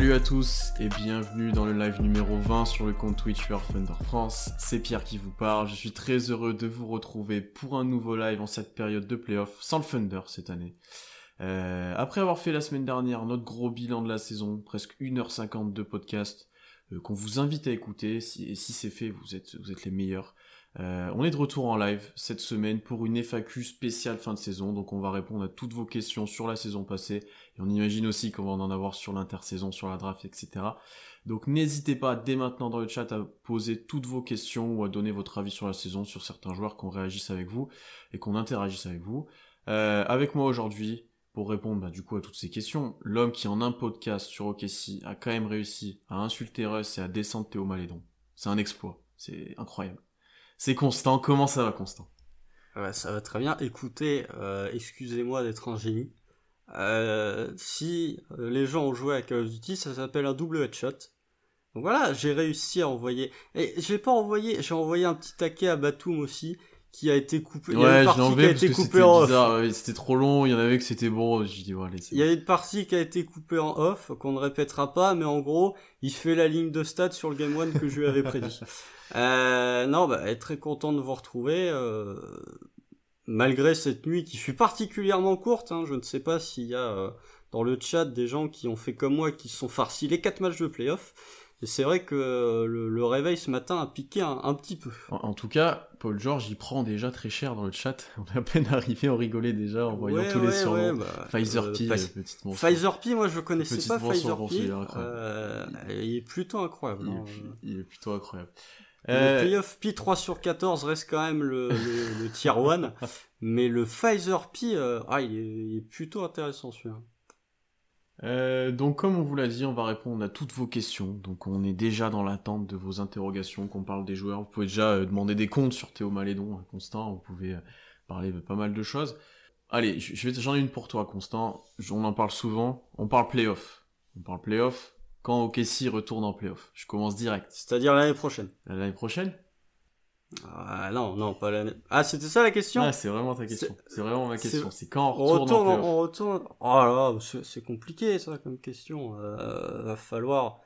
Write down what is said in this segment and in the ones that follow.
Salut à tous et bienvenue dans le live numéro 20 sur le compte Twitch Your Thunder France. C'est Pierre qui vous parle. Je suis très heureux de vous retrouver pour un nouveau live en cette période de playoff sans le Thunder cette année. Euh, après avoir fait la semaine dernière notre gros bilan de la saison, presque 1h50 de podcast euh, qu'on vous invite à écouter. Et si c'est fait, vous êtes les meilleurs. Euh, on est de retour en live cette semaine pour une FAQ spéciale fin de saison, donc on va répondre à toutes vos questions sur la saison passée, et on imagine aussi qu'on va en avoir sur l'intersaison, sur la draft, etc. Donc n'hésitez pas dès maintenant dans le chat à poser toutes vos questions ou à donner votre avis sur la saison, sur certains joueurs, qu'on réagisse avec vous et qu'on interagisse avec vous. Euh, avec moi aujourd'hui, pour répondre bah, du coup à toutes ces questions, l'homme qui en un podcast sur OKC a quand même réussi à insulter Russ et à descendre Théo Malédon. C'est un exploit, c'est incroyable. C'est Constant. Comment ça va, Constant? Ouais, ça va très bien. Écoutez, euh, excusez-moi d'être un génie. Euh, si euh, les gens ont joué à Call of Duty, ça s'appelle un double headshot. Donc voilà, j'ai réussi à envoyer. Et j'ai pas envoyé, j'ai envoyé un petit taquet à Batum aussi, qui a été coupé. Ouais, il y a une qui a été coupée en off. C'était trop long, il y en avait que c'était bon. Je dis, ouais, Il y a une partie qui a été coupée en off, qu'on ne répétera pas, mais en gros, il fait la ligne de stade sur le Game One que je lui avais prédit. Euh, non, bah, être très content de vous retrouver. Euh, malgré cette nuit qui fut particulièrement courte, hein, je ne sais pas s'il y a euh, dans le chat des gens qui ont fait comme moi, qui se sont farcis les quatre matchs de playoff. Et c'est vrai que euh, le, réveil ce matin a piqué un, petit peu. En, tout cas, Paul George, il prend déjà très cher dans le chat. On est à peine arrivé, on rigolait déjà en voyant tous les surnoms. Bah, Pfizer P, petite Pfizer P, moi je connaissais pas Pfizer P. il est plutôt incroyable. Il, est, hein. il est plutôt incroyable. Le euh, playoff P 3 sur 14 reste quand même le, le, tier 1, mais le Pfizer P, euh, ah, il, est, plutôt intéressant celui-là. Euh, donc comme on vous l'a dit, on va répondre à toutes vos questions. Donc on est déjà dans l'attente de vos interrogations, qu'on parle des joueurs. Vous pouvez déjà demander des comptes sur Théo Malédon, hein, Constant. Vous pouvez parler de pas mal de choses. Allez, j'en ai une pour toi, Constant. On en parle souvent. On parle playoff. On parle playoff quand OKC retourne en playoff Je commence direct. C'est-à-dire l'année prochaine. L'année prochaine? Ah, non, non, pas l'année. Ah, c'était ça la question? Ah, c'est vraiment ta question. C'est vraiment ma question. C'est quand on retourne, en On retourne. Oh là, c'est compliqué ça comme question. Euh, va falloir,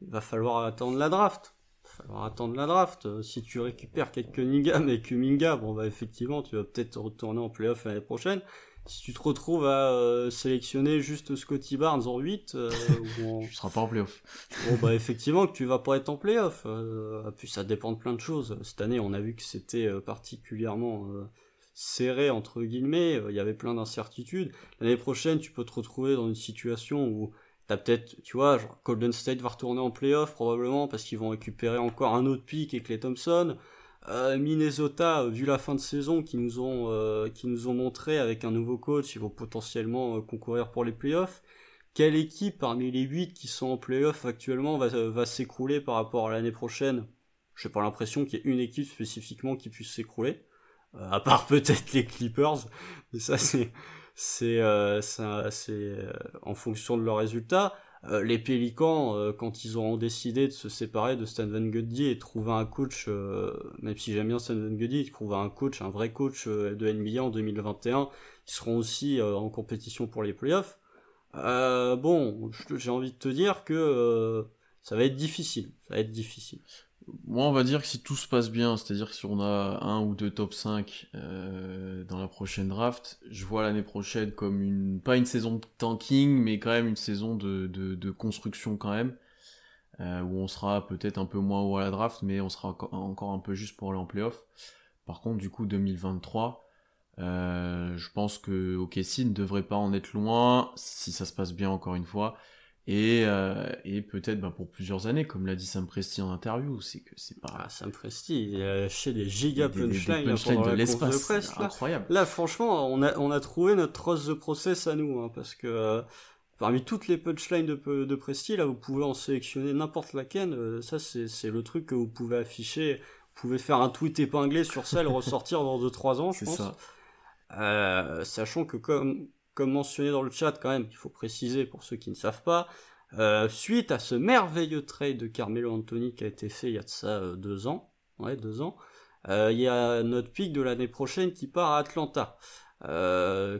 va falloir attendre la draft. Va falloir attendre la draft. Si tu récupères quelques Nigam et Kuminga, bon bah effectivement, tu vas peut-être retourner en playoff l'année prochaine si tu te retrouves à euh, sélectionner juste Scotty Barnes en 8, euh, ou tu seras pas en playoff. bon bah effectivement que tu vas pas être en playoff. Euh, puis ça dépend de plein de choses. Cette année, on a vu que c'était euh, particulièrement serré entre guillemets. Il y avait plein d'incertitudes. L'année prochaine, tu peux te retrouver dans une situation où t'as peut-être, tu vois, genre Golden State va retourner en playoff probablement parce qu'ils vont récupérer encore un autre pic et Clay Thompson. Euh, Minnesota, euh, vu la fin de saison qui nous ont euh, qui nous ont montré avec un nouveau coach, ils vont potentiellement concourir pour les playoffs. Quelle équipe parmi les 8 qui sont en playoffs actuellement va, va s'écrouler par rapport à l'année prochaine? J'ai pas l'impression qu'il y ait une équipe spécifiquement qui puisse s'écrouler, à part peut-être les Clippers, mais ça c'est c'est en fonction de leurs résultats. Euh, les Pélicans, euh, quand ils ont décidé de se séparer de Stan Van Gundy et trouver un coach, euh, même si j'aime bien Stan Van Gundy, trouver un coach, un vrai coach de NBA en 2021, ils seront aussi en compétition pour les playoffs. bon, j'ai envie de te dire que ça va être difficile, ça va être difficile. Moi, on va dire que si tout se passe bien, c'est-à-dire si on a un ou deux top 5 euh, dans la prochaine draft, je vois l'année prochaine comme une, pas une saison de tanking, mais quand même une saison de, de, construction quand même, euh, où on sera peut-être un peu moins haut à la draft, mais on sera encore un peu juste pour aller en playoff. Par contre, du coup, 2023, euh, je pense que OKC ne devrait pas en être loin, si ça se passe bien encore une fois, et, euh, et peut-être bah, pour plusieurs années, comme l'a dit Sam Presti en interview, c'est que c'est pas. Ah, Sam Presti, il a lâché des giga punchlines de l'espace, de. Là. Incroyable. Là, franchement, on a, on a trouvé notre trosse de process à nous, hein, parce que euh, parmi toutes les punchlines de, de Presti, là, vous pouvez en sélectionner n'importe laquelle. Euh, ça, c'est le truc que vous pouvez afficher. Vous pouvez faire un tweet épinglé sur ça le ressortir dans 2-3 ans, je pense. Ça. Euh, sachant que comme comme mentionné dans le chat quand même, il faut préciser pour ceux qui ne savent pas, euh, suite à ce merveilleux trade de Carmelo Anthony qui a été fait il y a de ça euh, deux ans, ouais deux ans, euh, il y a notre pic de l'année prochaine qui part à Atlanta.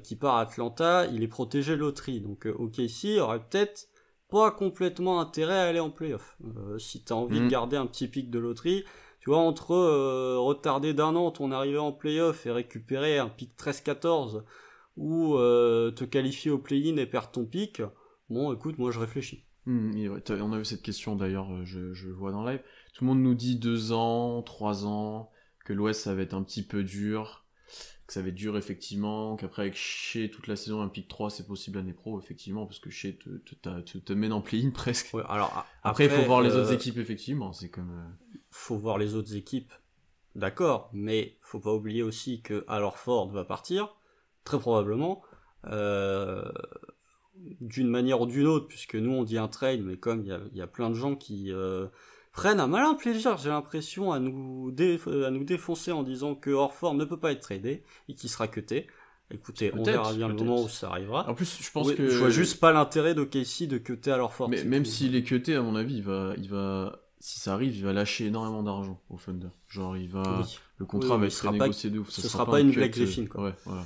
qui part à Atlanta, il est protégé loterie, donc OKC aurait peut-être pas complètement intérêt à aller en playoff. Si tu as envie de Mm. garder un petit pic de loterie, tu vois, entre euh, retarder d'un an ton arrivée en playoff et récupérer un pic 13-14 ou euh, te qualifier au play-in et perdre ton pic, bon, écoute, moi je réfléchis. Hmm, ouais, on a eu cette question d'ailleurs, euh, je, vois dans le live. Tout le monde nous dit deux ans, trois ans, que l'Ouest ça va être un petit peu dur, que ça va être dur effectivement, qu'après avec Shea toute la saison, un pic 3 c'est possible l'année pro, effectivement, parce que Shea te, te, te, te mène en play-in presque. Ouais, alors, Après, il faut voir les euh, autres équipes, effectivement, c'est comme... faut voir les autres équipes, d'accord, mais faut pas oublier aussi que alors Ford va partir, très probablement, euh, d'une manière ou d'une autre, puisque nous on dit un trade, mais comme il y a, il y a plein de gens qui euh, prennent un malin plaisir, j'ai l'impression, à nous, dé- à nous défoncer en disant que Orford ne peut pas être tradé et qu'il sera cuté. Écoutez, on verra bien le moment où ça arrivera. En plus, je pense Oui, que... Je vois juste pas l'intérêt de Casey de cuter à Orford. Mais même s'il est cuté, à mon avis, il va, il va... Si ça arrive, il va lâcher énormément d'argent au Thunder. Genre, il va... Oui. Le contrat Oui, va être sera négocié de ouf. ce ça sera pas une un cut, Blake euh, Griffin, quoi. Ouais, voilà.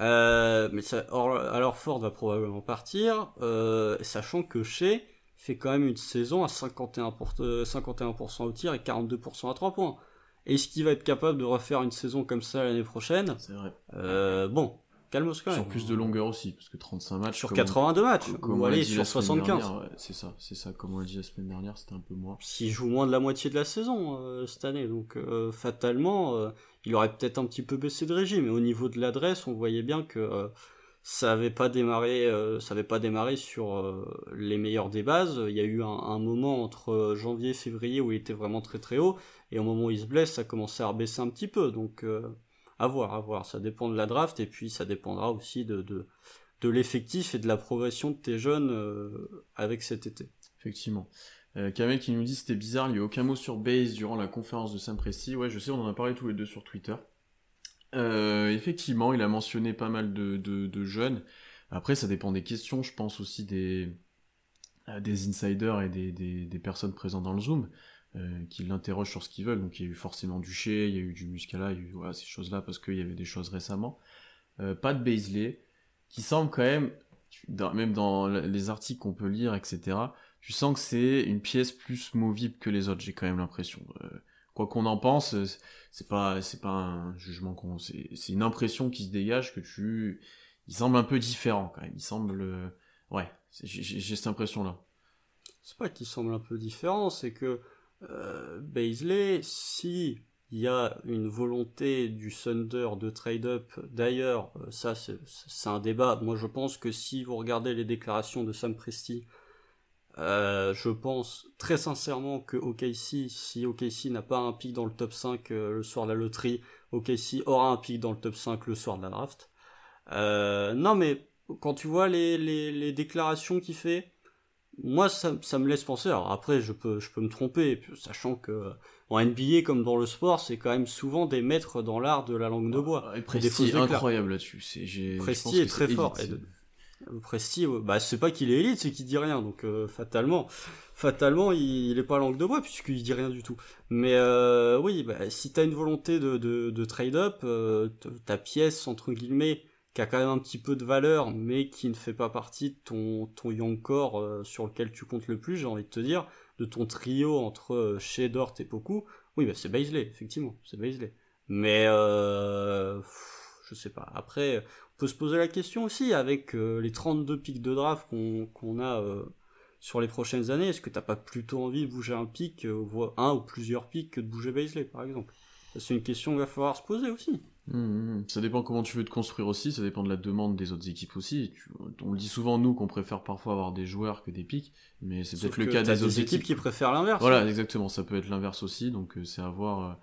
Euh, mais ça, or- alors Ford va probablement partir, euh, sachant que chez fait quand même une saison à 51%, pour- euh, 51% au tir et 42% à 3 points. Est-ce qu'il va être capable de refaire une saison comme ça l'année prochaine? C'est vrai. euh, Bon, calme-toi quand même. Sur plus de longueur aussi, parce que 35 matchs. Sur comme 82 matchs, on- ou dit sur la semaine 75. dernière, ouais, c'est ça, c'est ça. Comme on l'a dit la semaine dernière, c'était un peu moins. S'il joue moins de la moitié de la saison euh, cette année, donc euh, fatalement, euh, il aurait peut-être un petit peu baissé de régime. Mais au niveau de l'adresse, on voyait bien que ça avait pas démarré, euh, ça avait pas démarré sur euh, les meilleurs des bases. Il y a eu un, un moment entre janvier et février où il était vraiment très très haut, et au moment où il se blesse, ça commençait à rebaisser un petit peu. Donc euh, à voir, à voir. Ça dépend de la draft et puis ça dépendra aussi de de, de l'effectif et de la progression de tes jeunes euh, avec cet été. Effectivement. Euh, qui nous dit c'était bizarre, il n'y a aucun mot sur Base durant la conférence de Presti. Ouais, je sais, on en a parlé tous les deux sur Twitter. Euh, effectivement, il a mentionné pas mal de, de, de jeunes. Après, ça dépend des questions, je pense aussi des, euh, des insiders et des, des, des personnes présentes dans le Zoom euh, qui l'interrogent sur ce qu'ils veulent. Donc il y a eu forcément du Shea, il y a eu du Muscala, il y a eu ces choses-là parce qu'il y avait des choses récemment. Euh, pas de Baisley, qui semble quand même, même dans les articles qu'on peut lire, etc., tu sens que c'est une pièce plus movible que les autres, j'ai quand même l'impression. Euh, quoi qu'on en pense, c'est pas, pas un jugement c'est, une impression qui se dégage que tu, il semble un peu différent quand même. Il semble, ouais, j'ai, j'ai- cette impression-là. c'est pas qu'il semble un peu différent, c'est que euh, Baisley, si il y a une volonté du Thunder de trade-up, d'ailleurs, euh, ça c'est un débat. Moi je pense que si vous regardez les déclarations de Sam Presti, euh, je pense très sincèrement que OKC, si OKC n'a pas un pic dans le top 5 euh, le soir de la loterie, OKC aura un pic dans le top 5 le soir de la draft. Euh, non mais quand tu vois les déclarations qu'il fait, moi ça, ça me laisse penser. Alors après je peux je peux me tromper, sachant que en NBA comme dans le sport, c'est quand même souvent des maîtres dans l'art de la langue de bois. Et des Presti est incroyable là-dessus. Presti est très fort. élite. Et Presti, bah c'est pas qu'il est élite, c'est qu'il dit rien. Donc euh, fatalement, fatalement, il, il est pas langue de bois puisqu'il dit rien du tout. Mais euh, oui, bah, si t'as une volonté de, de, de trade-up, euh, ta pièce entre guillemets qui a quand même un petit peu de valeur, mais qui ne fait pas partie de ton ton young core euh, sur lequel tu comptes le plus, j'ai envie de te dire, de ton trio entre euh, et Poku. Oui, bah c'est Baisley, effectivement, c'est Baisley. Mais euh, je sais pas. Après, on peut se poser la question aussi avec euh, les 32 pics de draft qu'on a euh, sur les prochaines années. Est-ce que t'as pas plutôt envie de bouger un pic, un ou plusieurs pics, que de bouger Baisley, par exemple? C'est une question qu'il va falloir se poser aussi. Hum, hum. Ça dépend comment tu veux te construire aussi, ça dépend de la demande des autres équipes aussi. Tu- on le dit souvent, nous, qu'on préfère parfois avoir des joueurs que des pics, mais c'est peut-être le cas des autres équipes équipes. qui préfèrent l'inverse. Voilà, exactement, ça peut être l'inverse aussi, donc euh, c'est à voir. euh,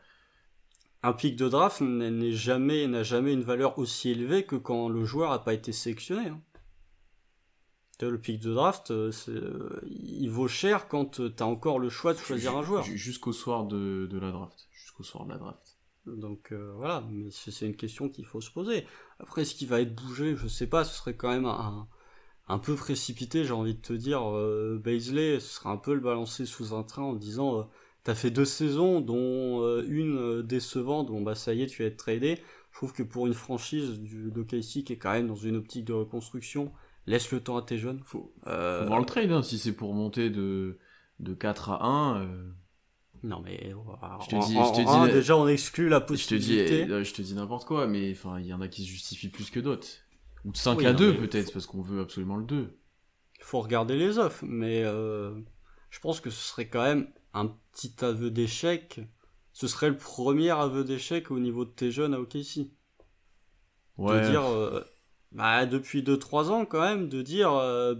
Un pic de draft n'est jamais n'a jamais une valeur aussi élevée que quand le joueur a pas été sélectionné. hein. Le pic de draft, euh, euh, il vaut cher quand tu as encore le choix de choisir un joueur. ju- Jusqu'au soir de, de la draft. Jusqu'au soir de la draft. Donc euh, voilà, mais c'est une question qu'il faut se poser. Après, ce qui va être bougé, je sais pas, ce serait quand même un, un peu précipité, j'ai envie de te dire. Euh, Baisley, ce serait un peu le balancer sous un train en disant euh, T'as fait deux saisons, dont euh, une euh, décevante, bon bah ça y est, tu vas être tradé. Je trouve que pour une franchise du d'OKC qui est quand même dans une optique de reconstruction laisse le temps à tes jeunes. Faut, faut voir le trade, hein, si c'est pour monter de, de 4 à 1. Euh. Non mais je te dis, je te dis déjà on exclut la possibilité. Je te dis, je te dis n'importe quoi, mais enfin il y en a qui se justifient plus que d'autres. Ou de 5 à 2 peut-être, parce qu'on veut absolument le 2. Il faut regarder les offres, mais je pense que ce serait quand même un petit aveu d'échec. Ce serait le premier aveu d'échec au niveau de tes jeunes à OKC. Ouais. De dire, euh, bah, depuis 2-3 ans quand même, de dire, euh,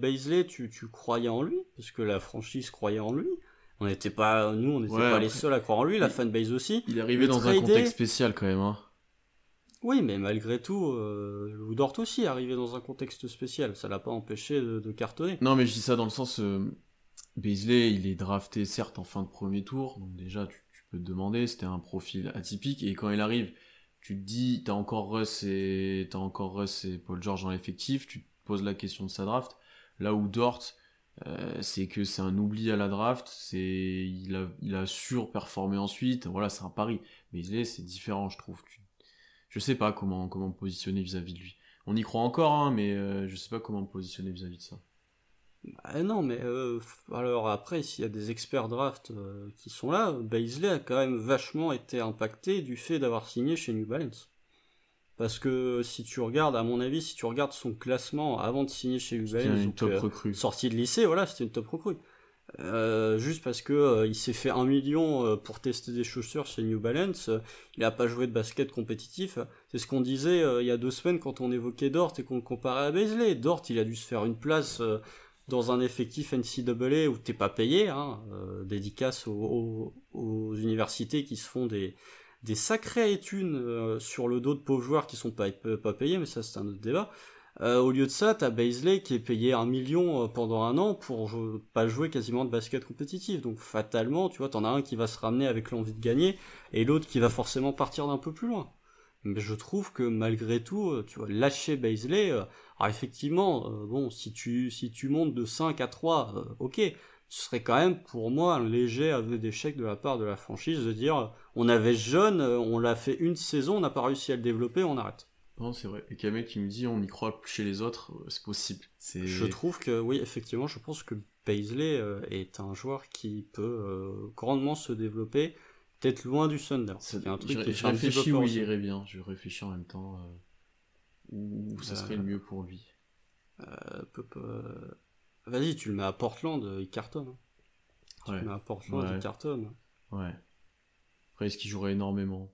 tu, tu croyais en lui, parce que la franchise croyait en lui. On n'était pas, nous, on n'était pas les seuls à croire en lui, la fanbase aussi. Il est arrivé dans un contexte spécial quand même, hein. Oui, mais malgré tout, euh, Woodort aussi est arrivé dans un contexte spécial. Ça l'a pas empêché de, cartonner. Non, mais je dis ça dans le sens, euh, Beasley, il est drafté certes en fin de premier tour, donc déjà tu, peux te demander, c'était un profil atypique, et quand il arrive, tu te dis, t'as encore Russ et t'as encore Russ et Paul George dans l'effectif, tu te poses la question de sa draft. Là où Dort, euh, c'est que c'est un oubli à la draft, c'est il a, il a surperformé ensuite, voilà, c'est un pari. Beasley, c'est différent, je trouve. Je sais pas comment comment me positionner vis-à-vis de lui. On y croit encore, hein, mais euh, je sais pas comment me positionner vis-à-vis de ça. Bah, non, mais euh, alors après, s'il y a des experts draft euh, qui sont là, Baisley a quand même vachement été impacté du fait d'avoir signé chez New Balance. Parce que si tu regardes, à mon avis, si tu regardes son classement avant de signer chez New Balance, une top recrue. sortie de lycée, voilà, c'était une top recrue. Euh, juste parce que il s'est fait un million pour tester des chaussures chez New Balance, il a pas joué de basket compétitif. C'est ce qu'on disait il y a deux semaines quand on évoquait Dort et qu'on le comparait à Baisley. Dort, il a dû se faire une place dans un effectif NCAA où t'es pas payé, hein, euh, dédicace aux, universités qui se font des, des sacrées études euh, sur le dos de pauvres joueurs qui sont pas, pas payés, mais ça c'est un autre débat. Euh, au lieu de ça, t'as Baisley qui est payé un million pendant un an pour pas jouer quasiment de basket compétitif. Donc fatalement, tu vois, t'en as un qui va se ramener avec l'envie de gagner et l'autre qui va forcément partir d'un peu plus loin. Mais je trouve que malgré tout, tu vois, lâcher Baisley, alors effectivement, euh, bon, si tu, si tu montes de 5 à 3, euh, ok, ce serait quand même pour moi un léger aveu d'échec de la part de la franchise de dire on avait jeune, euh, on l'a fait une saison, on n'a pas réussi à le développer, on arrête. Non, c'est vrai. Et Kamel qui me dit on y croit chez les autres, c'est possible. Je trouve que oui, effectivement, je pense que Paisley est un joueur qui peut grandement se développer, peut-être loin du Thunder. C'est un truc je, qui je réfléchis où il irait bien. Je réfléchis en même temps ou ça serait le mieux pour lui euh, Vas-y, tu le mets à Portland, euh, il cartonne. Hein. Tu le mets à Portland, il cartonne. Ouais. Après, est-ce qu'il jouerait énormément?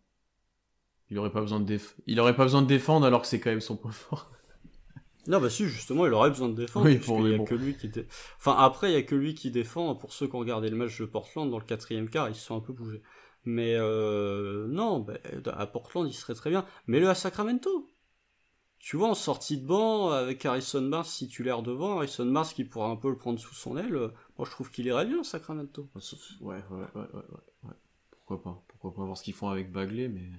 Il aurait pas besoin de il aurait pas besoin de défendre alors que c'est quand même son point fort. Non bah si justement il aurait besoin de défendre oui, pour y a que lui qui enfin après il y a que lui qui défend pour ceux qui ont regardé le match de Portland dans le quatrième quart ils se sont un peu bougés mais euh, non bah, à Portland il serait très bien mais le à Sacramento tu vois, en sortie de banc, avec Harrison Mars titulaire devant, Harrison Mars qui pourra un peu le prendre sous son aile, euh, moi je trouve qu'il irait bien, Sacramento. Ouais, ouais, ouais, ouais, ouais. Pourquoi pas Pourquoi pas voir ce qu'ils font avec Bagley, mais.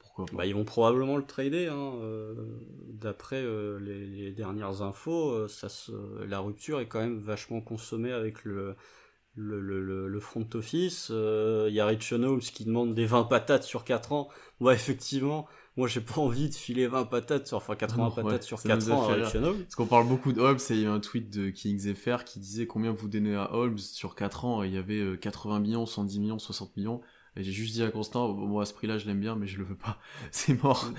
Pourquoi pas Bah, ils vont probablement le trader, hein. Euh, d'après euh, les, dernières infos, ça la rupture est quand même vachement consommée avec le. Le, le, le front office, il y a Rich Holmes qui demande des 20 patates sur 4 ans. Ouais, effectivement, moi j'ai pas envie de filer 20 patates, enfin 80 patates sur 4 ans à Parce qu'on parle beaucoup de Holmes et il y a un tweet de Kings FR qui disait combien vous donnez à Holmes sur 4 ans et il y avait 80 euh, millions, 110 millions, 60 millions. Et j'ai juste dit à Constant, moi à ce prix-là je l'aime bien mais je le veux pas, c'est mort.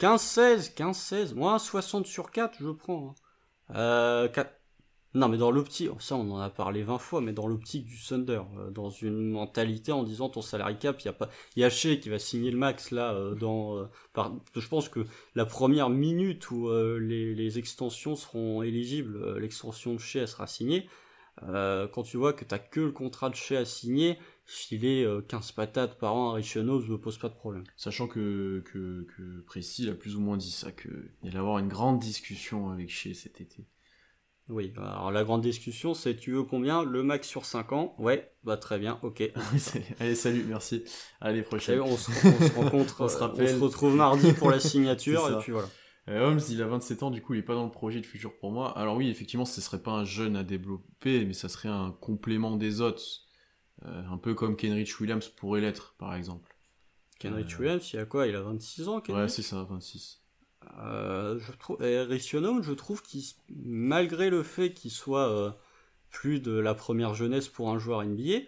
15-16, 15-16, moi 60 sur 4 je prends. Hein. Euh, 4... Non, mais dans l'optique, ça on en a parlé 20 fois, mais dans l'optique du Thunder, euh, dans une mentalité en disant ton salary cap, il y a pas, Shea qui va signer le max là, euh, dans, euh, je pense que la première minute où les, extensions seront éligibles, l'extension de Shea sera signée. quand tu vois que t'as que le contrat de Shea à signer, filer 15 patates par an à Richenow ne pose pas de problème. Sachant que, que, que Précis a plus ou moins dit ça, qu'il allait avoir une grande discussion avec Shea cet été. Oui, alors la grande discussion, c'est tu veux combien? Le max sur 5 ans? Ouais, bah très bien, ok. Allez, salut, merci. Allez, prochaine. On se, rencontre, on, se rappelle. on se retrouve mardi pour la signature, et puis voilà. Euh, Holmes, il a 27 ans, du coup, il est pas dans le projet de futur pour moi. Alors oui, effectivement, ce serait pas un jeune à développer, mais ça serait un complément des autres. Euh, un peu comme Kenrich Williams pourrait l'être, par exemple. Kenrich euh, Williams, il a quoi? Il a 26 ans, Kenrich? Ouais, c'est ça, 26. Je trouve, je trouve qu'il, malgré le fait qu'il soit plus de la première jeunesse pour un joueur NBA,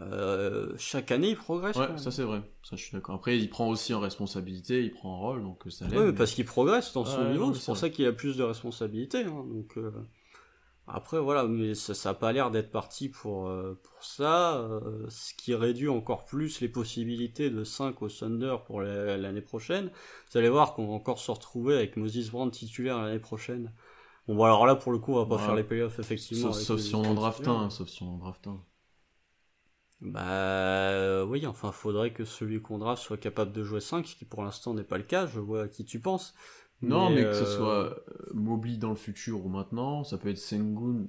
euh, chaque année il progresse. Ouais, ça c'est vrai, ça je suis d'accord. Après il prend aussi en responsabilité, il prend un rôle, donc ça l'aide. Ouais, parce qu'il progresse dans son niveau, c'est pour ça qu'il a plus de responsabilités. Hein, donc euh, après voilà, mais ça, ça a pas l'air d'être parti pour euh, pour ça, ce qui réduit encore plus les possibilités de 5 au Thunder pour l'année prochaine. Vous allez voir qu'on va encore se retrouver avec Moses Brown titulaire l'année prochaine. Bon, bon alors là pour le coup on va pas faire les playoffs effectivement. Sauf, si on en draft un, sauf si on en draft un. Bah euh, oui, enfin faudrait que celui qu'on draft soit capable de jouer 5, ce qui pour l'instant n'est pas le cas, je vois à qui tu penses. Non, mais, que ce euh, soit euh, Mobley dans le futur ou maintenant, ça peut être Sengun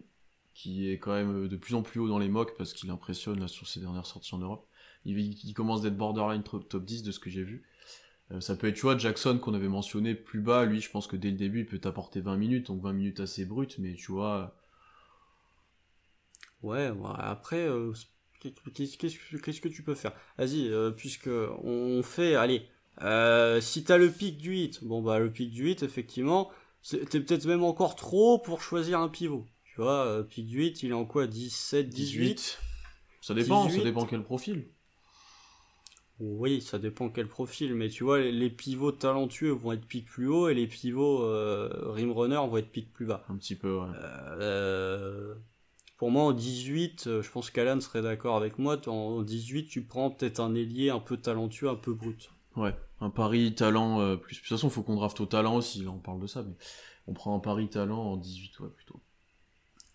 qui est quand même de plus en plus haut dans les mocks parce qu'il impressionne là sur ses dernières sorties en Europe. Il, commence d'être borderline top 10 de ce que j'ai vu. ça peut être, tu vois, Jackson qu'on avait mentionné plus bas, lui je pense que dès le début il peut t'apporter 20 minutes, donc 20 minutes assez brutes, mais tu vois... Ouais, après, Qu'est-ce que tu peux faire? Vas-y, euh, puisque on fait, allez, euh, si t'as le pic du 8, bon bah le pic du 8, effectivement, t'es peut-être même encore trop pour choisir un pivot. Tu vois, euh, pic du 8, il est en quoi 17, 18, Ça dépend, ça dépend quel profil. Oui, ça dépend quel profil, mais tu vois, les, pivots talentueux vont être pic plus haut et les pivots euh, rim runner vont être pic plus bas. Un petit peu, ouais. Euh, pour moi, en 18, euh, je pense qu'Alan serait d'accord avec moi. En 18, tu prends peut-être un ailier un peu talentueux, un peu brut. Ouais, un pari talent euh, plus. De toute façon, il faut qu'on draft au talent aussi. Là, on parle de ça, mais on prend un pari talent en 18, ouais, plutôt.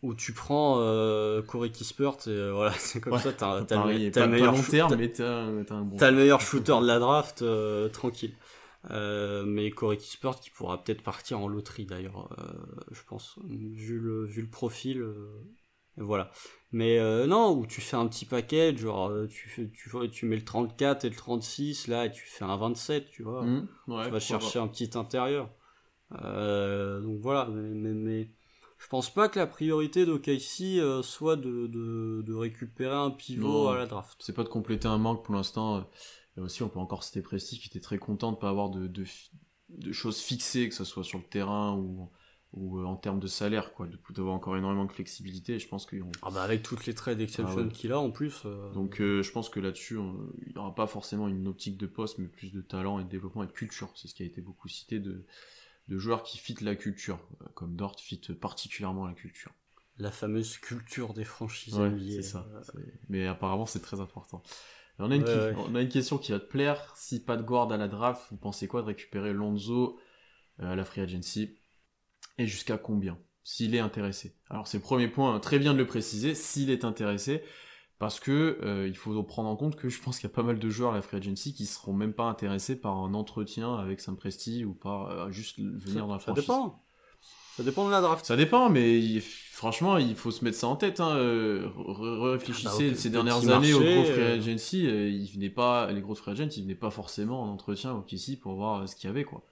Ou tu prends euh, Corey Kispert et voilà, c'est comme ça, t'as, le, meilleur le meilleur shooter de la draft, tranquille. mais Corey Kispert qui pourra peut-être partir en loterie d'ailleurs, je pense, vu le, vu le profil, voilà. Mais euh, non, où tu fais un petit paquet, genre euh, tu, tu, tu mets le 34 et le 36 là et tu fais un 27, tu vois. Mmh, tu vas chercher un petit intérieur. Euh, donc voilà, mais, mais, je pense pas que la priorité d'OKC soit de, de, de, récupérer un pivot à la draft. C'est pas de compléter un manque pour l'instant. Et aussi, on peut encore citer Presti qui était très content de pas avoir de, de, de choses fixées, que ce soit sur le terrain ou ou euh, en termes de salaire, quoi, d'avoir encore énormément de flexibilité. Je pense qu'ils Ah bah avec toutes les traits d'exception ah qu'il a en plus. Euh, Donc euh, je pense que là-dessus, il n'y aura pas forcément une optique de poste, mais plus de talent et de développement et de culture. C'est ce qui a été beaucoup cité de, de joueurs qui fitent la culture, comme Dort fit particulièrement la culture. La fameuse culture des franchises ouais, C'est ça. Mais apparemment, c'est très important. on, a une on a une question qui va te plaire. Si pas de guard à la draft, vous pensez quoi de récupérer Lonzo à la free agency? Et jusqu'à combien s'il est intéressé. Alors c'est le premier point, très bien de le préciser, s'il est intéressé, parce que euh, il faut prendre en compte que je pense qu'il y a pas mal de joueurs à la Free Agency qui seront même pas intéressés par un entretien avec Sam Presti ou par euh, juste venir dans la franchise. Ça dépend. Ça dépend de la draft. Ça dépend, mais franchement, il faut se mettre ça en tête. Hein. Euh, réfléchissez ah bah, ces dernières années aux gros Free Agency, il venait pas, les gros Free Agents, ils venaient pas forcément en entretien au KC pour voir ce qu'il y avait quoi.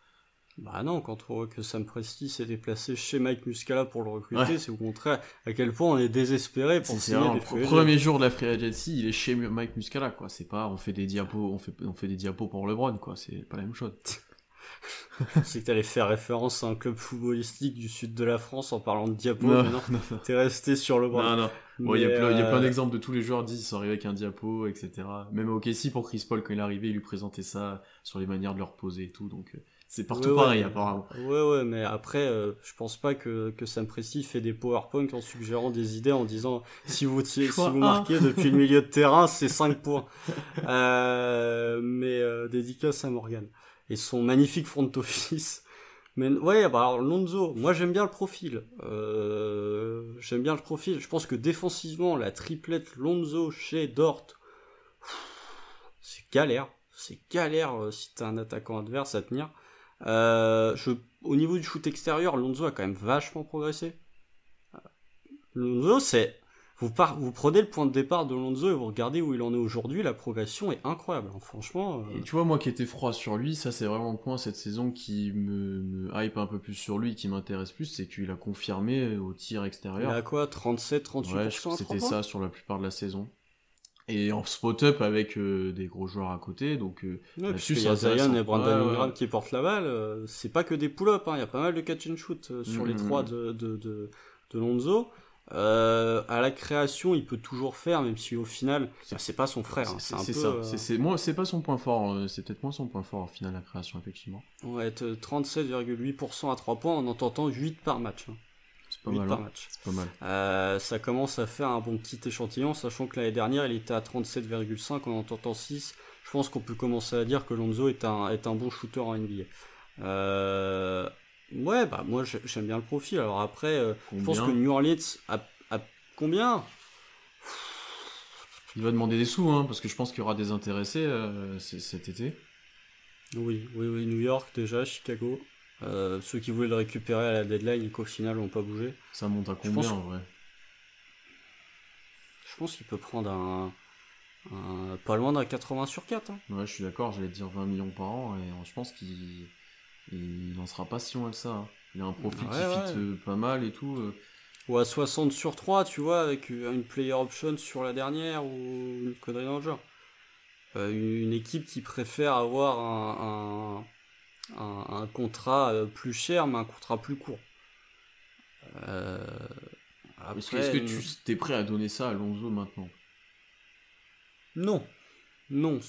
Bah non, quand on voit que Sam Presti s'est déplacé chez Mike Muscala pour le recruter, c'est au contraire à quel point on est désespéré pour signer Le premier jour de la free agency, il est chez Mike Muscala, quoi. C'est pas, on fait des diapos, on fait, on fait des diapos pour LeBron, quoi. C'est pas la même chose. c'est que t'allais faire référence à un club footballistique du sud de la France en parlant de diapos, non, non, non. t'es resté sur LeBron. Non, non. Bon, il y, a plein, y a plein euh, d'exemples de tous les joueurs disent ils sont arrivés avec un diapo, etc. Même au KC pour Chris Paul quand il est arrivé, il lui présentait ça sur les manières de leur poser et tout, donc. C'est partout pareil, apparemment. Ouais, ouais, mais après, euh, je pense pas que, que Sam Presti fait des PowerPoint en suggérant des idées en disant si vous, si vous marquez depuis le milieu de terrain, c'est 5 points. Euh, mais euh, dédicace à Morgan. Et son magnifique front office. Mais ouais, bah alors Lonzo, moi j'aime bien le profil. Euh, j'aime bien le profil. Je pense que défensivement, la triplette Lonzo chez Dort, c'est galère. C'est galère euh, si t'as un attaquant adverse à tenir. Euh, je, au niveau du shoot extérieur, Lonzo a quand même vachement progressé. Lonzo, c'est vous, vous prenez le point de départ de Lonzo et vous regardez où il en est aujourd'hui, la progression est incroyable, hein, franchement. Euh. Et tu vois, moi qui étais froid sur lui, ça c'est vraiment le point cette saison qui me, hype un peu plus sur lui, qui m'intéresse plus, c'est qu'il a confirmé au tir extérieur. Il a quoi 37, 38% C'était ça sur la plupart de la saison. Et en spot-up avec euh, des gros joueurs à côté. Donc, euh, Ouais, puisqu'il y a c'est Zion et Brandon Ouais, Ingram ouais. qui portent la balle. euh, c'est pas que des pull-ups, hein, il y a pas mal de catch and shoot euh, sur les Mhm. trois de, de, de, de Lonzo. Euh, à la création, il peut toujours faire, même si au final, bah, c'est pas son frère. hein, C'est ça. moi, c'est pas son point fort. C'est peut-être moins son point fort au final, la création, effectivement. Ouais, t- 37,8% à 3 points en en tentant 8 par match. hein. C'est pas 8 mal. par hein. match. C'est pas mal. Euh, ça commence à faire un bon petit échantillon, sachant que l'année dernière, il était à 37,5 en en tentant 6. Je pense qu'on peut commencer à dire que Lonzo est un, est un bon shooter en NBA. Euh, ouais, bah moi j'ai- j'aime bien le profil. Alors après, euh, je pense que New Orleans a, a combien? Il va demander des sous, hein, parce que je pense qu'il y aura des intéressés cet été. Oui, oui, oui, New York déjà, Chicago. Euh, ceux qui voulaient le récupérer à la deadline et qu'au final n'ont pas bougé. Ça monte à Je combien pense- en vrai? Je pense qu'il peut prendre un, un- pas loin d'un 80 sur 4. hein. Ouais, je suis d'accord, j'allais dire 20 millions par an, et je pense qu'il il n'en sera pas si loin que ça. hein. Il a un profil Ouais, qui ouais. fit euh, pas mal et tout. euh. Ou à 60 sur 3, tu vois, avec une player option sur la dernière ou une connerie dans le genre. Une équipe qui préfère avoir un, un, un- un contrat euh, plus cher, mais un contrat plus court. Euh, Est-ce que, que tu es prêt à donner ça à Lonzo maintenant? Non. Non.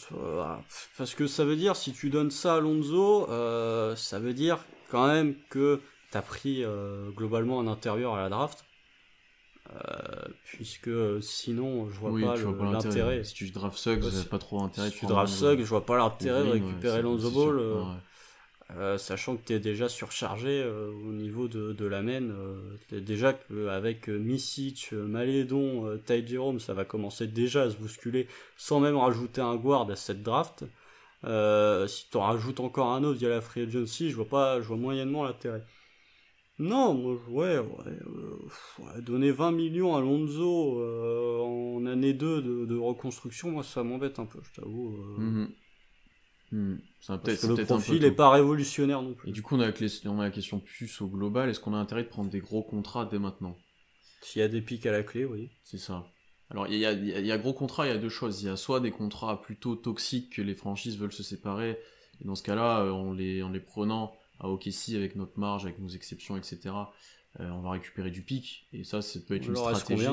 Parce que ça veut dire, si tu donnes ça à Lonzo, euh, ça veut dire quand même que t'as pris euh, globalement un intérieur à la draft. Euh, puisque euh, sinon, je vois Oui, pas tu l'intérêt. Si tu drafts Suggs, euh, pas trop intérêt Si tu Lonzo. Suggs, je vois pas l'intérêt de ouais, récupérer Lonzo. Ball. Euh, sachant que tu es déjà surchargé euh, au niveau de, de la main. euh, déjà qu'avec Misic, Malédon, Ty Jerome, ça va commencer déjà à se bousculer sans même rajouter un guard à cette draft. Si tu en rajoutes encore un autre via la free agency, je vois pas, je vois moyennement l'intérêt. Non, moi, ouais, ouais, donner 20 millions à Lonzo en année 2 de, reconstruction, moi ça m'embête un peu, je t'avoue. Mhm. Va parce que le profil tôt. est pas révolutionnaire non plus. Et du coup, on a, la clé- on a la question plus au global. Est-ce qu'on a intérêt de prendre des gros contrats dès maintenant? S'il y a des pics à la clé, oui. C'est ça. Alors, il y a, y y gros contrats, il y a deux choses. Il y a soit des contrats plutôt toxiques que les franchises veulent se séparer, et dans ce cas-là, euh, en les, en les prenant à OKC avec notre marge, avec nos exceptions, etc., euh, on va récupérer du pic, et ça, ça peut être une stratégie.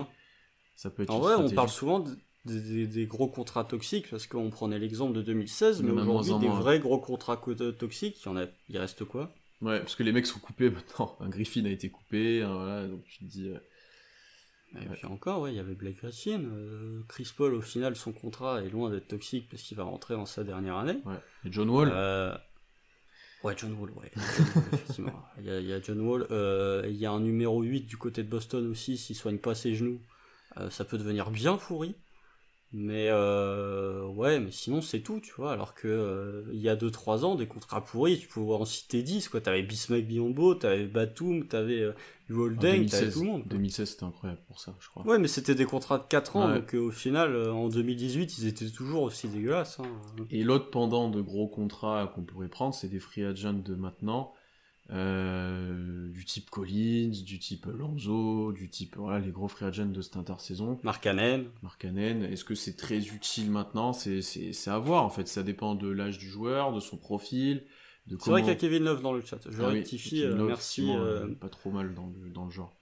Ça peut être En une vrai, on parle souvent de- des, des- des gros contrats toxiques parce qu'on prenait l'exemple de 2016, Il y mais en moins aujourd'hui, en des moins. vrais gros contrats co- toxiques, il y en a, il reste quoi? Ouais, parce que les mecs sont coupés maintenant. Un Griffin a été coupé, hein, voilà, donc tu te dis... euh, Et puis encore, ouais, il y avait Blake Griffin. euh, Chris Paul, au final, son contrat est loin d'être toxique parce qu'il va rentrer dans sa dernière année. ouais. Et John Wall, Euh, Ouais, John Wall, ouais. Effectivement. Il y, a, il y a John Wall. euh, il y a un numéro 8 du côté de Boston aussi, s'il soigne pas ses genoux. euh, ça peut devenir bien pourri. Mais euh, ouais, mais sinon c'est tout, tu vois. Alors que euh, il y a 2-3 ans, des contrats pourris, tu pouvais en citer 10, quoi. T'avais Bismack Biombo, t'avais Batum, t'avais euh, Holden, t'avais 2016, tout le monde. quoi. 2016 c'était incroyable pour ça, je crois. Ouais, mais c'était des contrats de 4 ans, Ouais. donc euh, au final, euh, en 2018, ils étaient toujours aussi dégueulasses. hein. Et l'autre pendant de gros contrats qu'on pourrait prendre, c'est des free agents de maintenant, euh, du type Collins, du type Lonzo, du type voilà les gros free agents de cette intersaison. Mark Cannon. Markkanen, est-ce que c'est très utile maintenant? C'est c'est c'est à voir en fait. Ça dépend de l'âge du joueur, de son profil, C'est vrai qu'il y a Kevin Love dans le chat. Je Ah oui, rectifie, Kevin euh, Love, merci. euh, Pas trop mal dans le dans le genre.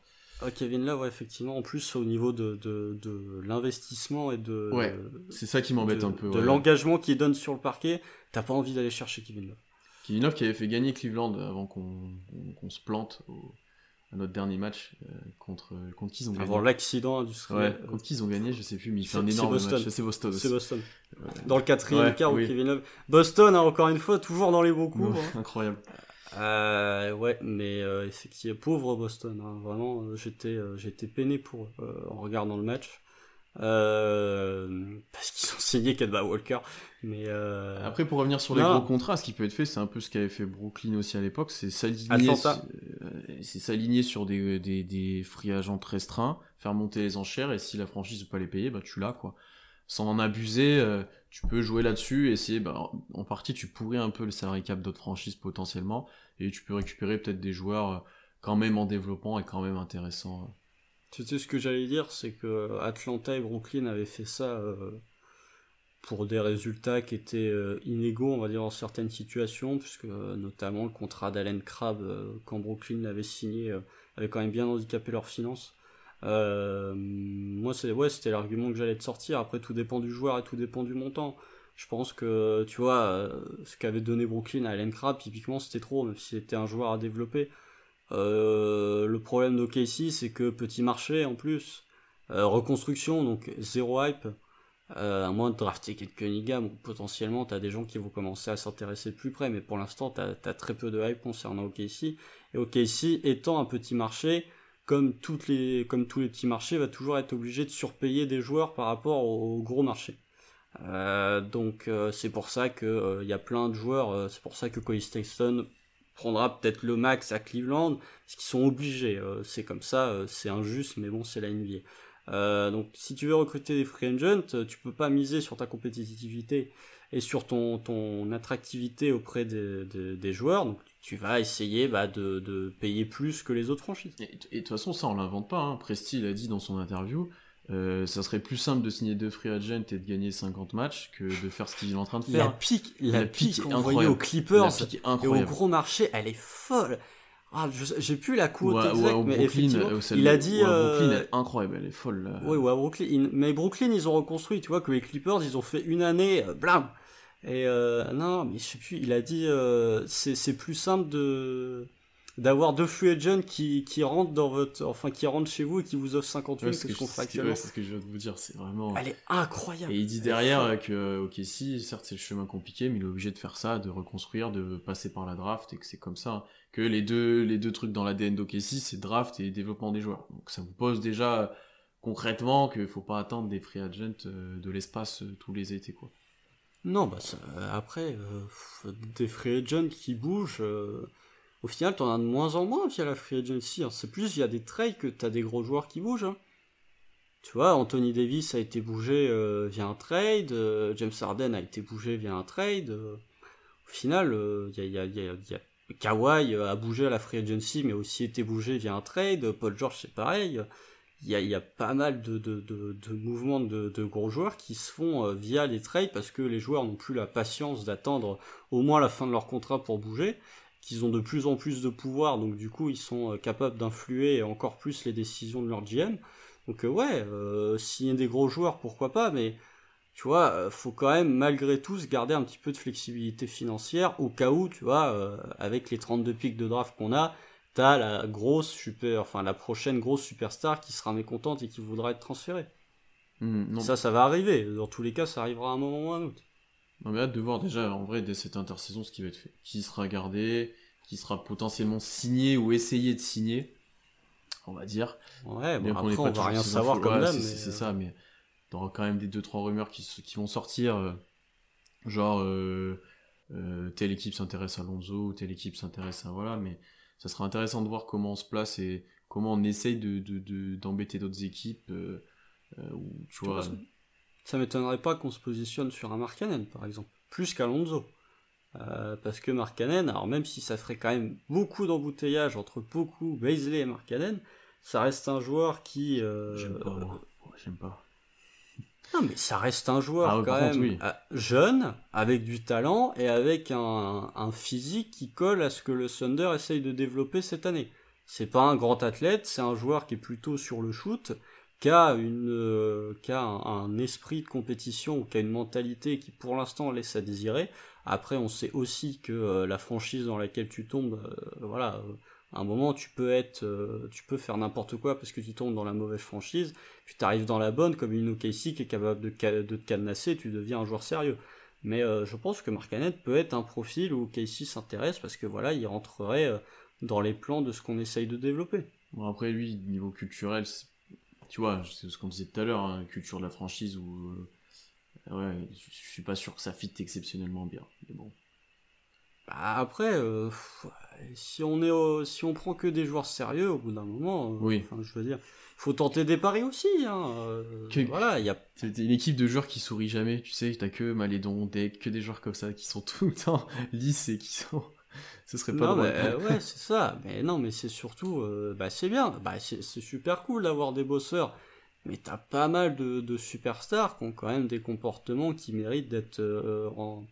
Ah, Kevin Love, ouais, effectivement, en plus au niveau de, de, de l'investissement et de, Ouais, C'est ça qui m'embête un peu. de l'engagement qu'il donne sur le parquet, t'as pas envie d'aller chercher Kevin Love. Kevin Love qui avait fait gagner Cleveland avant qu'on se plante au- à notre dernier match euh, contre contre qui ils ont gagné. Avant l'accident industriel. Ouais, contre qui ils ont gagné, je sais plus, mais il fait C'est- un énorme Boston. match. C'est Boston. C'est. Boston. Ouais. Dans le quatrième Ouais, quart où oui. Kevin Love. Boston, hein, encore une fois, toujours dans les beaux coups. hein. Incroyable. Euh, ouais, mais euh, effectivement, pauvre Boston. hein, vraiment, euh, j'étais, j'étais peiné pour en regardant le match. Euh, parce qu'ils ont signé Kemba Walker. Mais euh, Après, pour revenir sur les Non. gros contrats, ce qui peut être fait, c'est un peu ce qu'avait fait Brooklyn aussi à l'époque, c'est s'aligner, euh, c'est s'aligner sur des, des, des free agents restreints, faire monter les enchères, et si la franchise ne peut pas les payer, bah tu l'as, quoi. Sans en abuser, euh, tu peux jouer là-dessus, et essayer, bah, en- partie, tu pourrais un peu le salary cap d'autres franchises potentiellement, et tu peux récupérer peut-être des joueurs quand même en développement et quand même intéressants. Tu sais ce que j'allais dire, c'est que Atlanta et Brooklyn avaient fait ça euh, pour des résultats qui étaient inégaux, on va dire, dans certaines situations, puisque notamment le contrat d'Allen Crabbe, quand Brooklyn l'avait signé, avait quand même bien handicapé leurs finances. moi, c'est, ouais, c'était l'argument que j'allais te sortir. Après, tout dépend du joueur et tout dépend du montant. Je pense que, tu vois, euh, ce qu'avait donné Brooklyn à Allen Crabbe, typiquement, c'était trop, même si c'était un joueur à développer. Euh, le problème d'OKC, c'est que petit marché en plus, euh, reconstruction, donc zéro hype. à moins de drafter quelques Cunningham, potentiellement t'as des gens qui vont commencer à s'intéresser de plus près, mais pour l'instant t'as as très peu de hype concernant OKC. Et OKC étant un petit marché, comme, les, comme tous les petits marchés, va toujours être obligé de surpayer des joueurs par rapport au gros marché. Euh, donc euh, c'est pour ça que il euh, y a plein de joueurs. c'est pour ça que Cody prendra peut-être le max à Cleveland, parce qu'ils sont obligés. c'est comme ça, c'est injuste, mais bon, c'est la NBA. donc si tu veux recruter des free agents, tu peux pas miser sur ta compétitivité et sur ton, ton attractivité auprès des, des, joueurs. Donc tu vas essayer bah, de, de, payer plus que les autres franchises. Et de toute façon, ça on l'invente pas. Hein. Presti l'a dit dans son interview. Euh, ça serait plus simple de signer deux free agents et de gagner 50 matchs que de faire ce qu'il est en train de faire. La pique, la, pique, envoyée aux Clippers et au gros marché, elle est folle. Ah, j'ai plus la quote exacte, mais effectivement, il a dit. Euh... Brooklyn, est incroyable, elle est folle. Là. Oui, ouais, Brooklyn. Mais Brooklyn, ils ont reconstruit, tu vois, que les Clippers, ils ont fait une année, euh, blam. Et euh, non, mais je sais plus. Il a dit, euh, c'est plus simple de d'avoir deux free agents qui, qui rentrent dans votre enfin qui rentrent chez vous et qui vous offrent 58 ouais, que, ce actuellement c'est ce que je viens de vous dire c'est vraiment elle est incroyable. Et il dit derrière que ok si certes c'est le chemin compliqué mais il est obligé de faire ça de reconstruire de passer par la draft et que c'est comme ça que les deux les deux trucs dans l'ADN d'OKC c'est draft et développement des joueurs. Donc ça vous pose déjà concrètement qu'il faut pas attendre des free agents euh, de l'espace euh, tous les étés quoi. Non bah ça, après euh, des free agents qui bougent au final, t'en as de moins en moins via la free agency. Hein. C'est plus via des trades que t'as des gros joueurs qui bougent. Hein. Tu vois, Anthony Davis a été bougé euh, via un trade, euh, James Harden a été bougé via un trade. Euh. au final, Kawhi a bougé à la free agency, mais aussi été bougé via un trade. Paul George, c'est pareil. Il y a, pas mal de, de, mouvements de, de, gros joueurs qui se font via les trades parce que les joueurs n'ont plus la patience d'attendre au moins la fin de leur contrat pour bouger qu'ils ont de plus en plus de pouvoir, donc du coup ils sont euh, capables d'influer encore plus les décisions de leur GM. Donc euh, ouais, euh, s'il y a des gros joueurs, pourquoi pas, mais tu vois, faut quand même malgré tout se garder un petit peu de flexibilité financière au cas où, tu vois, avec les 32 pics de draft qu'on a, t'as la grosse super, enfin la prochaine grosse superstar qui sera mécontente et qui voudra être transférée. Mmh, ça, ça va arriver. Dans tous les cas, ça arrivera à un moment ou à un autre. On mais hâte de voir déjà en vrai dès cette intersaison ce qui va être fait. Qui sera gardé, qui sera potentiellement signé ou essayé de signer, on va dire. Ouais, bon, après, on, va rien savoir comme ouais, C'est ça, mais t'auras quand même des 2-3 rumeurs qui, qui, vont sortir. Euh, genre, euh, euh, telle équipe s'intéresse à Lonzo, telle équipe s'intéresse à. Voilà, mais ça sera intéressant de voir comment on se place et comment on essaye de, d'embêter de, d'autres équipes. Où, tu vois, ça m'étonnerait pas qu'on se positionne sur un Markkanen, par exemple, plus qu'Alonso. Euh, parce que Markkanen, alors même si ça ferait quand même beaucoup d'embouteillage entre beaucoup Baisley et Markkanen, ça reste un joueur qui... Euh, J'aime pas, J'aime pas. Non, mais ça reste un joueur ah quand même euh, jeune, avec du talent et avec un, un, physique qui colle à ce que le Thunder essaye de développer cette année. C'est pas un grand athlète, c'est un joueur qui est plutôt sur le shoot qui une, euh, un, esprit de compétition ou qui a une mentalité qui pour l'instant laisse à désirer. Après, on sait aussi que euh, la franchise dans laquelle tu tombes, euh, voilà, à un moment tu peux être, tu peux faire n'importe quoi parce que tu tombes dans la mauvaise franchise, puis tu arrives dans la bonne comme une OKC qui est capable de, de te cadenasser, tu deviens un joueur sérieux. Mais je pense que Marcanet peut être un profil où OKC s'intéresse parce que voilà, il rentrerait dans les plans de ce qu'on essaye de développer. Bon après lui, niveau culturel, tu vois, c'est ce qu'on disait tout à l'heure, hein, culture de la franchise où euh, ouais, je suis pas sûr que ça fit exceptionnellement bien. Mais bon. Bah après, euh, si on est, si on prend que des joueurs sérieux, au bout d'un moment, euh, oui. je veux dire, faut tenter des paris aussi. Hein, voilà, il y a. C'est une équipe de joueurs qui sourit jamais. Tu sais, t'as que Malédon, Deck, que des joueurs comme ça qui sont tout le temps lisses et qui sont ce serait pas drôle. Euh, ouais, c'est ça. Mais non, mais c'est surtout, euh, bah, c'est bien. Bah, c'est super cool d'avoir des bosseurs. mais t'as pas mal de, de, superstars qui ont quand même des comportements qui méritent d'être en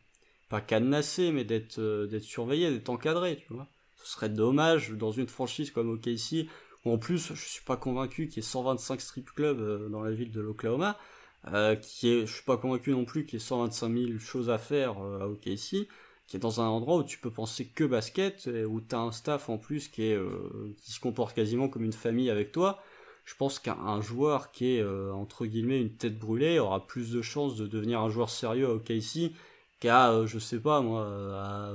pas cadenassés, mais d'être d'être surveillés, d'être encadrés, tu vois. Ce serait dommage dans une franchise comme OKC en plus, je suis pas convaincu qu'il y ait 125 strip clubs euh, dans la ville de l'Oklahoma, euh, qui est, je suis pas convaincu non plus qu'il y ait 125 000 choses à faire euh, à OKC, qui est dans un endroit où tu peux penser que basket, et où tu as un staff en plus qui, est, qui se comporte quasiment comme une famille avec toi. Je pense qu'un joueur qui est, entre guillemets, une tête brûlée aura plus de chances de devenir un joueur sérieux à OKC qu'à, je sais pas moi, à,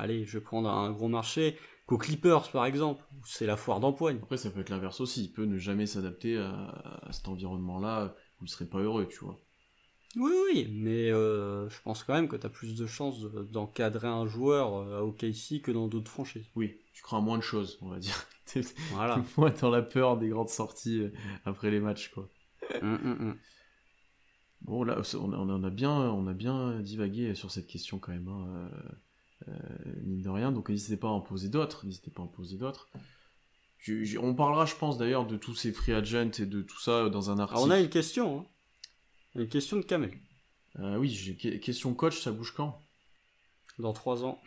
allez, je vais prendre un gros marché, qu'aux Clippers par exemple, où c'est la foire d'empoigne. Après, ça peut être l'inverse aussi. Il peut ne jamais s'adapter à, cet environnement-là où il serait pas heureux, tu vois. Oui, oui, mais euh, je pense quand même que tu as plus de chances d'encadrer un joueur euh, à OKC que dans d'autres franchises. Oui, tu crains moins de choses, on va dire. voilà. moins dans la peur des grandes sorties euh, après les matchs, quoi. Hum, hum, hum. Bon, là, on a, bien, on a bien divagué sur cette question quand même. Hein. Euh, mine de rien. Donc n'hésitez pas à en poser d'autres. N'hésitez pas à en poser d'autres. on parlera, je pense, d'ailleurs, de tous ces free agents et de tout ça dans un article. on a une question. Hein. Une question de Kamel. Euh, oui, j'ai question coach, ça bouge quand? Dans trois ans.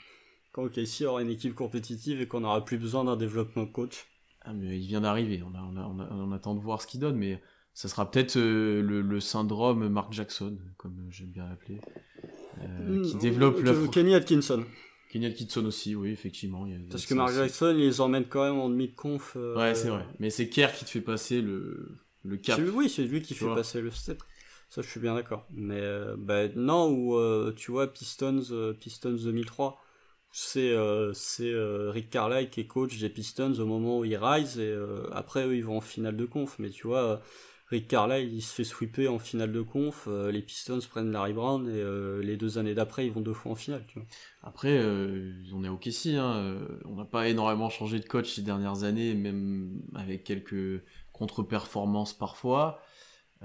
Quand OKC aura une équipe compétitive et qu'on n'aura plus besoin d'un développement coach. Ah, mais il vient d'arriver. On, on, attend de voir ce qu'il donne, mais ça sera peut-être euh, le, syndrome Mark Jackson, comme j'aime bien l'appeler. Euh, qui développe le Kenny Atkinson. Kenny Atkinson aussi, oui, effectivement. Parce que Mark Jackson, il les emmène quand même en demi-conf. Euh, ouais, c'est vrai. Mais c'est Kerr qui te fait passer le, le cap. Oui, c'est lui qui fait passer le step. Ça, je suis bien d'accord. Mais euh, bah, non, ou tu vois, Pistons, Pistons 2003, c'est c'est Rick Carlisle qui est coach des Pistons au moment où ils rise et après eux ils vont en finale de conf. Mais tu vois, Rick Carlisle, il se fait sweeper en finale de conf, euh, les Pistons prennent Larry Brown et euh, les deux années d'après, ils vont deux fois en finale. Tu vois. Après, euh, on est ok si, hein, on n'a pas énormément changé de coach ces dernières années, même avec quelques contre-performances parfois.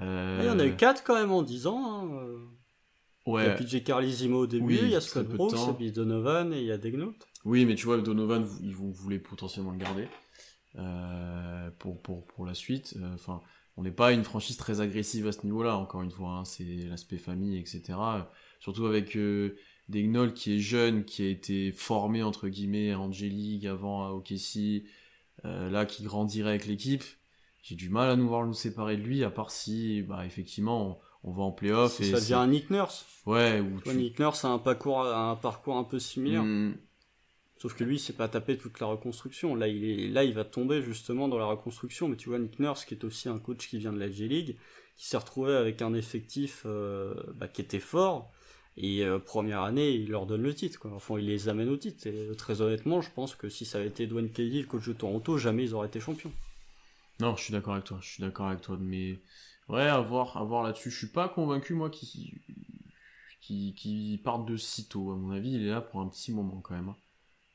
Il y en a eu quatre quand même en 10 ans. Hein. Ouais. Il y a PJ Carlizimo au début, il y a Scott Brooks, il y a Donovan et il y a Degnaut. Oui, mais tu vois, Donovan, ils voulaient potentiellement le garder pour, pour, pour la suite. Enfin on n'est pas une franchise très agressive à ce niveau-là, encore une fois, hein, c'est l'aspect famille, etc. Surtout avec euh, Degnol qui est jeune, qui a été formé entre guillemets à Angélique, avant à OKC, euh, là qui grandirait avec l'équipe. J'ai du mal à nous voir nous séparer de lui, à part si, bah, effectivement, on, va en playoff. ça devient un Nick Nurse. Ouais, ou Nick Nurse a un parcours, un parcours un peu similaire. Hmm. Sauf que lui, c'est pas tapé toute la reconstruction. Là, il est, là, il va tomber justement dans la reconstruction. Mais tu vois, Nick Nurse, qui est aussi un coach qui vient de la G-League, qui s'est retrouvé avec un effectif euh, bah, qui était fort. Et euh, première année, il leur donne le titre. Quoi. Enfin, il les amène au titre. Et euh, très honnêtement, je pense que si ça avait été Dwayne Kelly, le coach de Toronto, jamais ils auraient été champions. Non, je suis d'accord avec toi. Je suis d'accord avec toi. Mais ouais, à voir, à voir là-dessus. Je suis pas convaincu, moi, qui qui, qui parte de sitôt. À mon avis, il est là pour un petit moment quand même. Hein.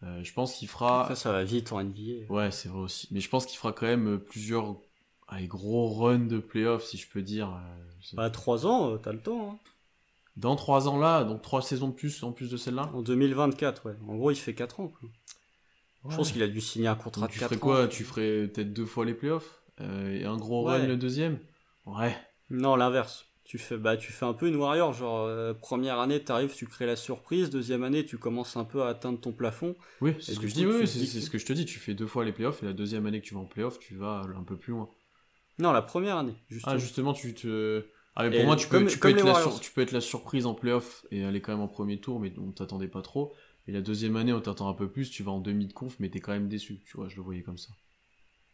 Euh, je pense qu'il fera. Ça, ça va vite en NBA. Ouais, c'est vrai aussi. Mais je pense qu'il fera quand même euh, plusieurs allez, gros runs de playoffs, si je peux dire. Euh, bah, 3 ans, t'as le temps. Hein. Dans 3 ans là, donc 3 saisons de plus en plus de celle-là? En 2024, ouais. En gros, il fait 4 ans. Je pense qu'il a dû signer un contrat de 4 ans. Tu ferais quoi Tu ferais peut-être deux fois les playoffs Et un gros run le deuxième? Ouais. Non, l'inverse. Tu fais bah tu fais un peu une warrior genre euh, première année tu arrives tu crées la surprise deuxième année tu commences un peu à atteindre ton plafond. Oui c'est ce que je dis oui c'est ce que je te dis tu fais deux fois les playoffs et la deuxième année que tu vas en playoffs tu vas un peu plus loin. Non la première année justement. ah justement. tu te ah, mais pour moi tu peux, tu, peux être la tu peux être la surprise en playoff et aller quand même en premier tour mais on t'attendait pas trop et la deuxième année on t'attend un peu plus tu vas en demi de conf mais t'es quand même déçu tu vois je le voyais comme ça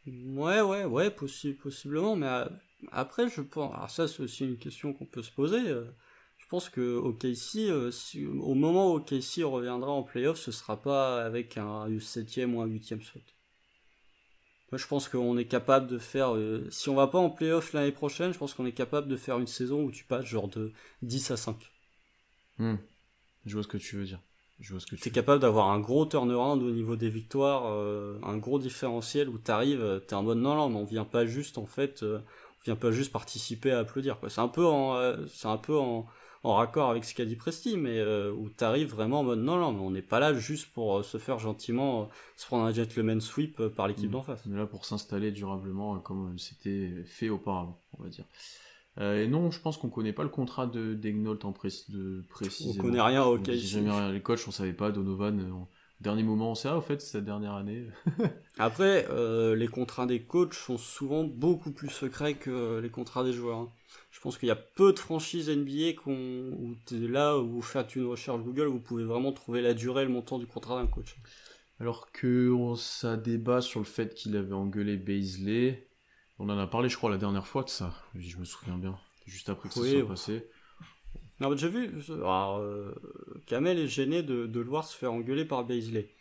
ouais ouais ouais possiblement mais euh, après, je pense, alors ça c'est aussi une question qu'on peut se poser. Euh, je pense que OKC, euh, au moment où OKC reviendra en playoff, ce sera pas avec un 7ème ou un 8ème slot. Moi, je pense qu'on est capable de faire. Euh, si on va pas en playoff l'année prochaine, je pense qu'on est capable de faire une saison où tu passes genre de 10 à 5. Hmm. Je vois ce que tu veux dire. Je vois ce que tu es capable d'avoir un gros turnaround au niveau des victoires, un gros différentiel où tu arrives, tu es en mode non, non, on vient pas juste en fait, vient pas juste participer à applaudir. Quoi. C'est un peu en, euh, c'est un peu en, en raccord avec ce qu'a dit Presti, mais euh, où t'arrives vraiment en mode non, non, mais on n'est pas là juste pour se faire gentiment se prendre un gentleman sweep par l'équipe mm. d'en face. On est là pour s'installer durablement comme c'était fait auparavant, on va dire. Et non, je pense qu'on connaît pas le contrat de d'Egnolt en de précisément. On connaît rien au cas Les coachs, on savait pas. Donovan, dernier moment, on sait, ah, au fait, c'est sa dernière année. Après, euh, les contrats des coachs sont souvent beaucoup plus secrets que les contrats des joueurs. Hein. Je pense qu'il y a peu de franchises NBA où là, où vous faites une recherche Google, vous pouvez vraiment trouver la durée, le montant du contrat d'un coach. Alors que on, ça débat sur le fait qu'il avait engueulé Baisley. On en a parlé, je crois, la dernière fois de ça. Je me souviens bien. Juste après que ça soit passé. Non, j'ai vu, alors, euh, Kamel est gêné de, de, le voir se faire engueuler par Baisley.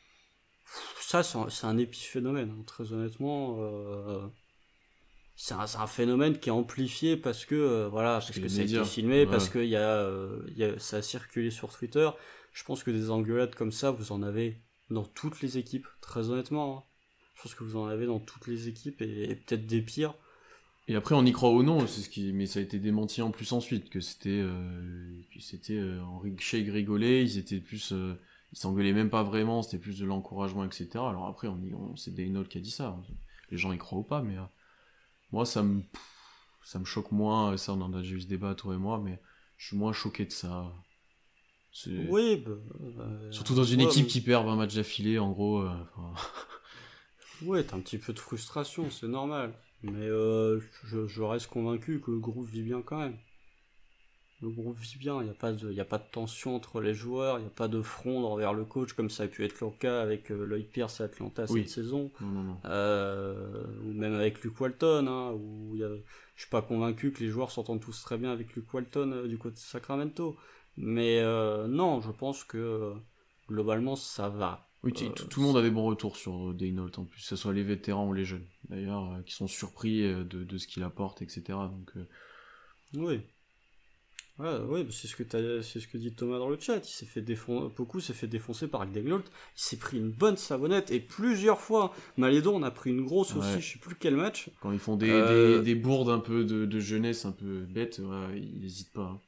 Ça, c'est un, épiphénomène, hein, très honnêtement. Euh, c'est un, phénomène qui est amplifié parce que, euh, voilà, parce, que ça a été filmé, parce que y a, y a, ça a circulé sur Twitter. Je pense que des engueulades comme ça, vous en avez dans toutes les équipes, très honnêtement. Hein. Je pense que vous en avez dans toutes les équipes et peut-être des pires. Et après, on y croit ou non, c'est ce qui, mais ça a été démenti en plus ensuite que c'était, euh, que c'était euh, en shake rigolait, ils étaient plus, euh, ils s'engueulaient même pas vraiment, c'était plus de l'encouragement, etc. Alors après, on, on c'est Daynol qui a dit ça. Les gens y croient ou pas, mais euh, moi, ça me, ça me choque moins. Ça, on en a déjà eu ce débat toi et moi, mais je suis moins choqué de ça. Oui, bah, surtout dans une équipe qui perd 20 matchs d'affilée, en gros. ouais, t'as un petit peu de frustration, c'est normal. Mais euh, je, reste convaincu que le groupe vit bien quand même. Le groupe vit bien, il n'y a, pas de, a pas de tension entre les joueurs, il n'y a pas de front envers le coach comme ça a pu être le cas avec euh, Lloyd Pierce à Atlanta cette saison. Euh, ou même avec Luke Walton, hein, où y a, je suis pas convaincu que les joueurs s'entendent tous très bien avec Luke Walton du côté de Sacramento. Mais non, je pense que globalement ça va. Oui, euh, tout, le monde a des bons retours sur euh, Daynault en plus, que ce soit les vétérans ou les jeunes, d'ailleurs, euh, qui sont surpris de, ce qu'il apporte, etc. Donc, Oui. Ouais, bah, c'est ce que c'est ce que dit Thomas dans le chat. Il s'est fait défoncer, beaucoup s'est fait défoncer par Daynault. Il s'est pris une bonne savonnette et plusieurs fois. Malédon, on a pris une grosse aussi, je sais plus quel match. Quand ils font des, des, bourdes un peu de, jeunesse, un peu bêtes, ils n'hésitent pas. Hein.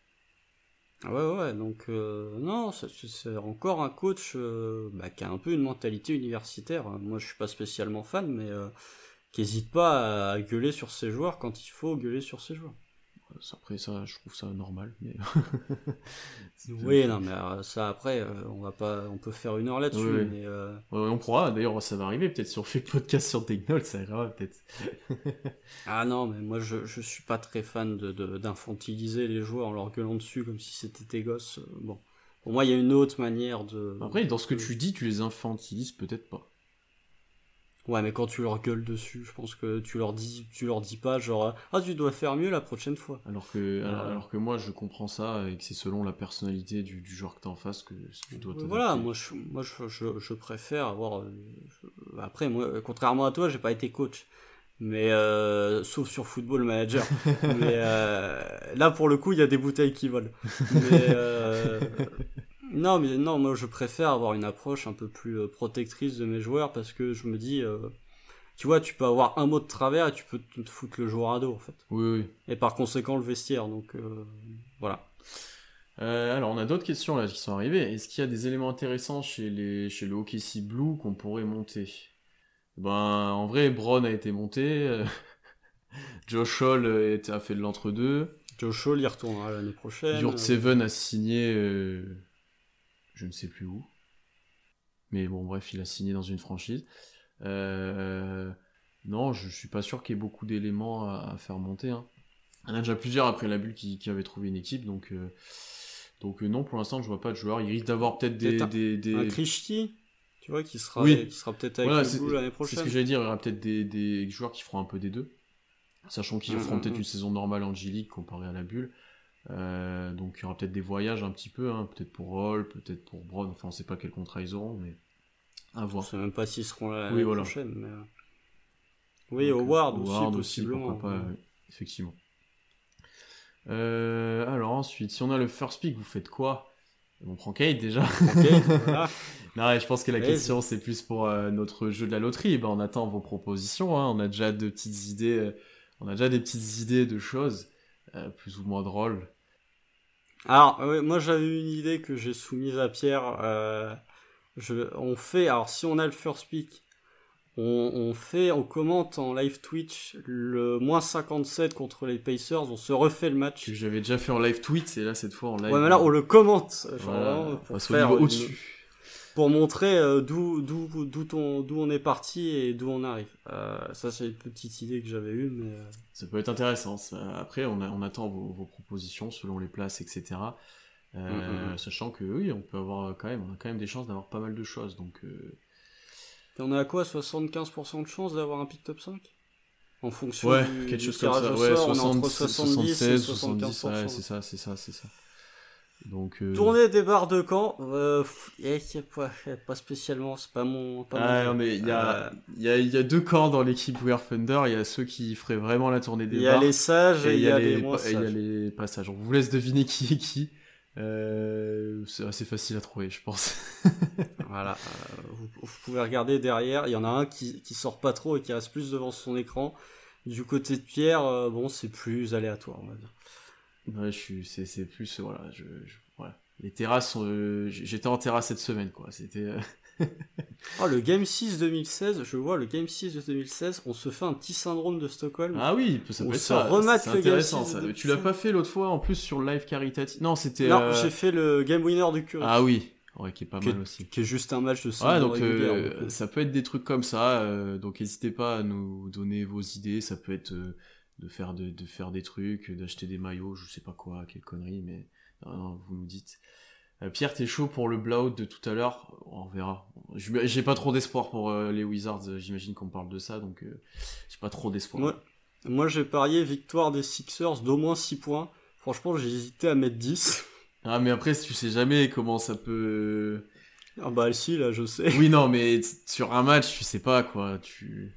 Ouais, ouais, donc euh, non, c'est encore un coach euh, bah, qui a un peu une mentalité universitaire. Moi, je suis pas spécialement fan, mais euh, qui n'hésite pas à gueuler sur ses joueurs quand il faut gueuler sur ses joueurs. Après ça, je trouve ça normal. Mais... oui, non, mais euh, ça après, euh, on va pas, on peut faire une heure là-dessus. Mais euh, on pourra. D'ailleurs, ça va arriver. Peut-être si on fait le podcast sur Technol, ça ira peut-être. ah non, mais moi, je, je suis pas très fan de d'infantiliser les joueurs en leur gueulant dessus comme si c'était tes gosses. Bon, pour moi, il y a une autre manière de. Après, dans ce que tu dis, tu les infantilises peut-être pas. Ouais, mais quand tu leur gueules dessus, je pense que tu leur dis, tu leur dis pas genre ah tu dois faire mieux la prochaine fois. Alors que, alors, que moi je comprends ça et que c'est selon la personnalité du, du joueur que t'as en face que tu dois. Voilà, moi je, moi je, je, préfère avoir. Euh, après moi, contrairement à toi, j'ai pas été coach, mais euh, sauf sur Football Manager. mais euh, là pour le coup, il y a des bouteilles qui volent. Mais non, mais non, moi je préfère avoir une approche un peu plus euh, protectrice de mes joueurs parce que je me dis, euh, tu vois, tu peux avoir un mot de travers et tu peux te foutre le joueur à dos en fait. Oui, oui. Et par conséquent le vestiaire, donc euh, voilà. alors on a d'autres questions là qui sont arrivées. Est-ce qu'il y a des éléments intéressants chez, les, chez le OKC Blue qu'on pourrait monter? Ben en vrai, Braun a été monté. Josh Hall a fait de l'entre-deux. Josh Hall y retournera l'année prochaine. Yurt Seven a signé je ne sais plus où. Mais bon, bref, il a signé dans une franchise. Euh, non, je, suis pas sûr qu'il y ait beaucoup d'éléments à, faire monter. Hein. Il y en a déjà plusieurs après la bulle qui, qui avait trouvé une équipe, donc, euh, donc euh, non, pour l'instant, je vois pas de joueurs. Il risque d'avoir peut-être des, un, des, des... Un tu vois, qui sera, qui sera peut-être avec voilà, l'année prochaine. C'est ce que j'allais dire, il y aura peut-être des, des, joueurs qui feront un peu des deux, sachant qu'ils mm, feront mm, peut-être mm. une saison normale en G-League comparée à la bulle. Euh, donc il y aura peut-être des voyages un petit peu, hein, peut-être pour Roll, peut-être pour Brown, enfin on sait pas quel contrat ils auront, mais à voir. Je sais même pas s'ils seront là la prochaine. Mais... Euh, oui, Howard, aussi, possiblement. pas, effectivement. Euh, alors ensuite, si on a le first pick, vous faites quoi? On prend Kate déjà. non, je pense que la question c'est plus pour notre jeu de la loterie. Ben, on attend vos propositions. Hein. On a déjà de petites idées. on a déjà des petites idées de choses. Euh, plus ou moins drôle. Alors, moi j'avais une idée que j'ai soumise à Pierre. Euh, je, on fait, alors si on a le first pick, on, fait, on commente en live Twitch le moins 57 contre les Pacers, on se refait le match. J'avais déjà fait en live tweet et là cette fois en live. Ouais, mais là on le commente. pour faire au-dessus. Pour montrer euh, d'où d'où d'où d'où on est parti et d'où on arrive. Euh, ça c'est une petite idée que j'avais eue, mais. Euh, ça peut être intéressant. Après, on, on attend vos, propositions selon les places, etc. Mm, mm, mm. Sachant que oui, on peut avoir quand même, on a quand même des chances d'avoir pas mal de choses. Donc on a à quoi 75% de chance d'avoir un pick top 5 En fonction ouais, du, quelque chose comme ça. Ouais, 60, 70 76, 70, ouais, c'est ça, c'est ça, c'est ça. Donc, euh... Tournée des barres de camp, euh, pas, pas, spécialement, c'est pas mon. Pas ah, non, mais il y a, euh, y, a, y a deux camps dans l'équipe Wear Thunder. Il y a ceux qui feraient vraiment la tournée des barres. Il y a les sages et il y, a les, moins sages. Et il y a les passages. On vous laisse deviner qui est qui. Euh, c'est assez facile à trouver, je pense. voilà, euh, vous, pouvez regarder derrière. Il y en a un qui, qui sort pas trop et qui reste plus devant son écran. Du côté de Pierre, euh, bon, c'est plus aléatoire, on va dire. Ouais, je suis, c'est, plus, voilà, je, voilà. Les terrasses, j'étais en terrasse cette semaine, quoi. C'était. oh, le Game 6 2016, je vois le Game 6 de 2016, on se fait un petit syndrome de Stockholm. Ah oui, ça peut être ça. C'est intéressant ça. Tu l'as pas fait l'autre fois en plus sur le live caritatif Non, c'était. Non, euh, j'ai fait le Game Winner du Curious. Ah oui. Ouais, qui est pas mal aussi. Qui est juste un match de Ouais, donc euh, euh, ça peut être des trucs comme ça. donc n'hésitez pas à nous donner vos idées. Ça peut être de faire de, de, faire des trucs, d'acheter des maillots, je sais pas quoi, quelle connerie, mais non, vous nous dites. Euh, Pierre, t'es chaud pour le blowout de tout à l'heure? On verra. J'ai pas trop d'espoir pour euh, les Wizards, j'imagine qu'on parle de ça, donc euh, j'ai pas trop d'espoir. Moi, moi j'ai parié victoire des Sixers d'au moins 6 points. Franchement, j'ai hésité à mettre 10. Ah, mais après, tu sais jamais comment ça peut. Ah, bah, si, là, je sais. Oui, non, mais sur un match, tu sais pas, quoi. Tu.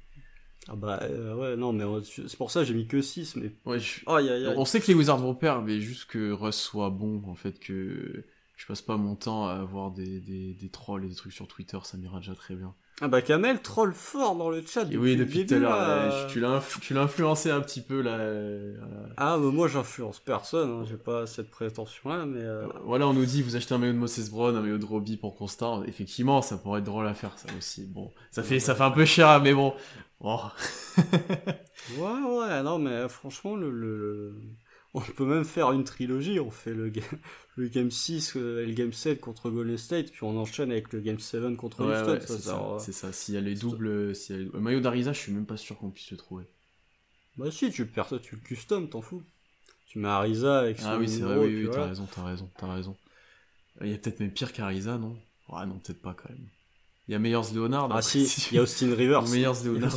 Ah, bah, ouais, non, mais c'est pour ça que j'ai mis que 6. Mais... Ouais, On sait que les Wizards vont perdre, mais juste que Russ soit bon, en fait, que je passe pas mon temps à avoir des, des, des trolls et des trucs sur Twitter, ça m'ira déjà très bien. Ah bah Kamel troll fort dans le chat. Depuis oui, depuis tout à l'heure. Tu l'as influencé un petit peu là. Ah mais moi j'influence personne, hein, j'ai pas cette prétention là, mais. Euh, voilà, on nous dit vous achetez un maillot de Moses Brown, un maillot de Robbie pour Constant. Effectivement, ça pourrait être drôle à faire ça aussi. Bon, ça fait ça fait un peu cher, mais bon. ouais ouais, non mais franchement le on peut même faire une trilogie, on fait le, le Game 6 euh, et le Game 7 contre Golden State, puis on enchaîne avec le Game 7 contre Houston. c'est ça, S'il y a les doubles. Si Le maillot d'Arisa, je suis même pas sûr qu'on puisse le trouver. Bah si, tu le perds, tu le custom, t'en fous. Tu mets Arisa avec son Ah oui, c'est vrai, oui, oui t'as raison, t'as raison, t'as raison. Il y a peut-être même pire qu'Arisa, non? Ouais, non, peut-être pas quand même. Il y a Meyers Leonard. Ah si, il y a Austin Rivers. Meyers Leonard.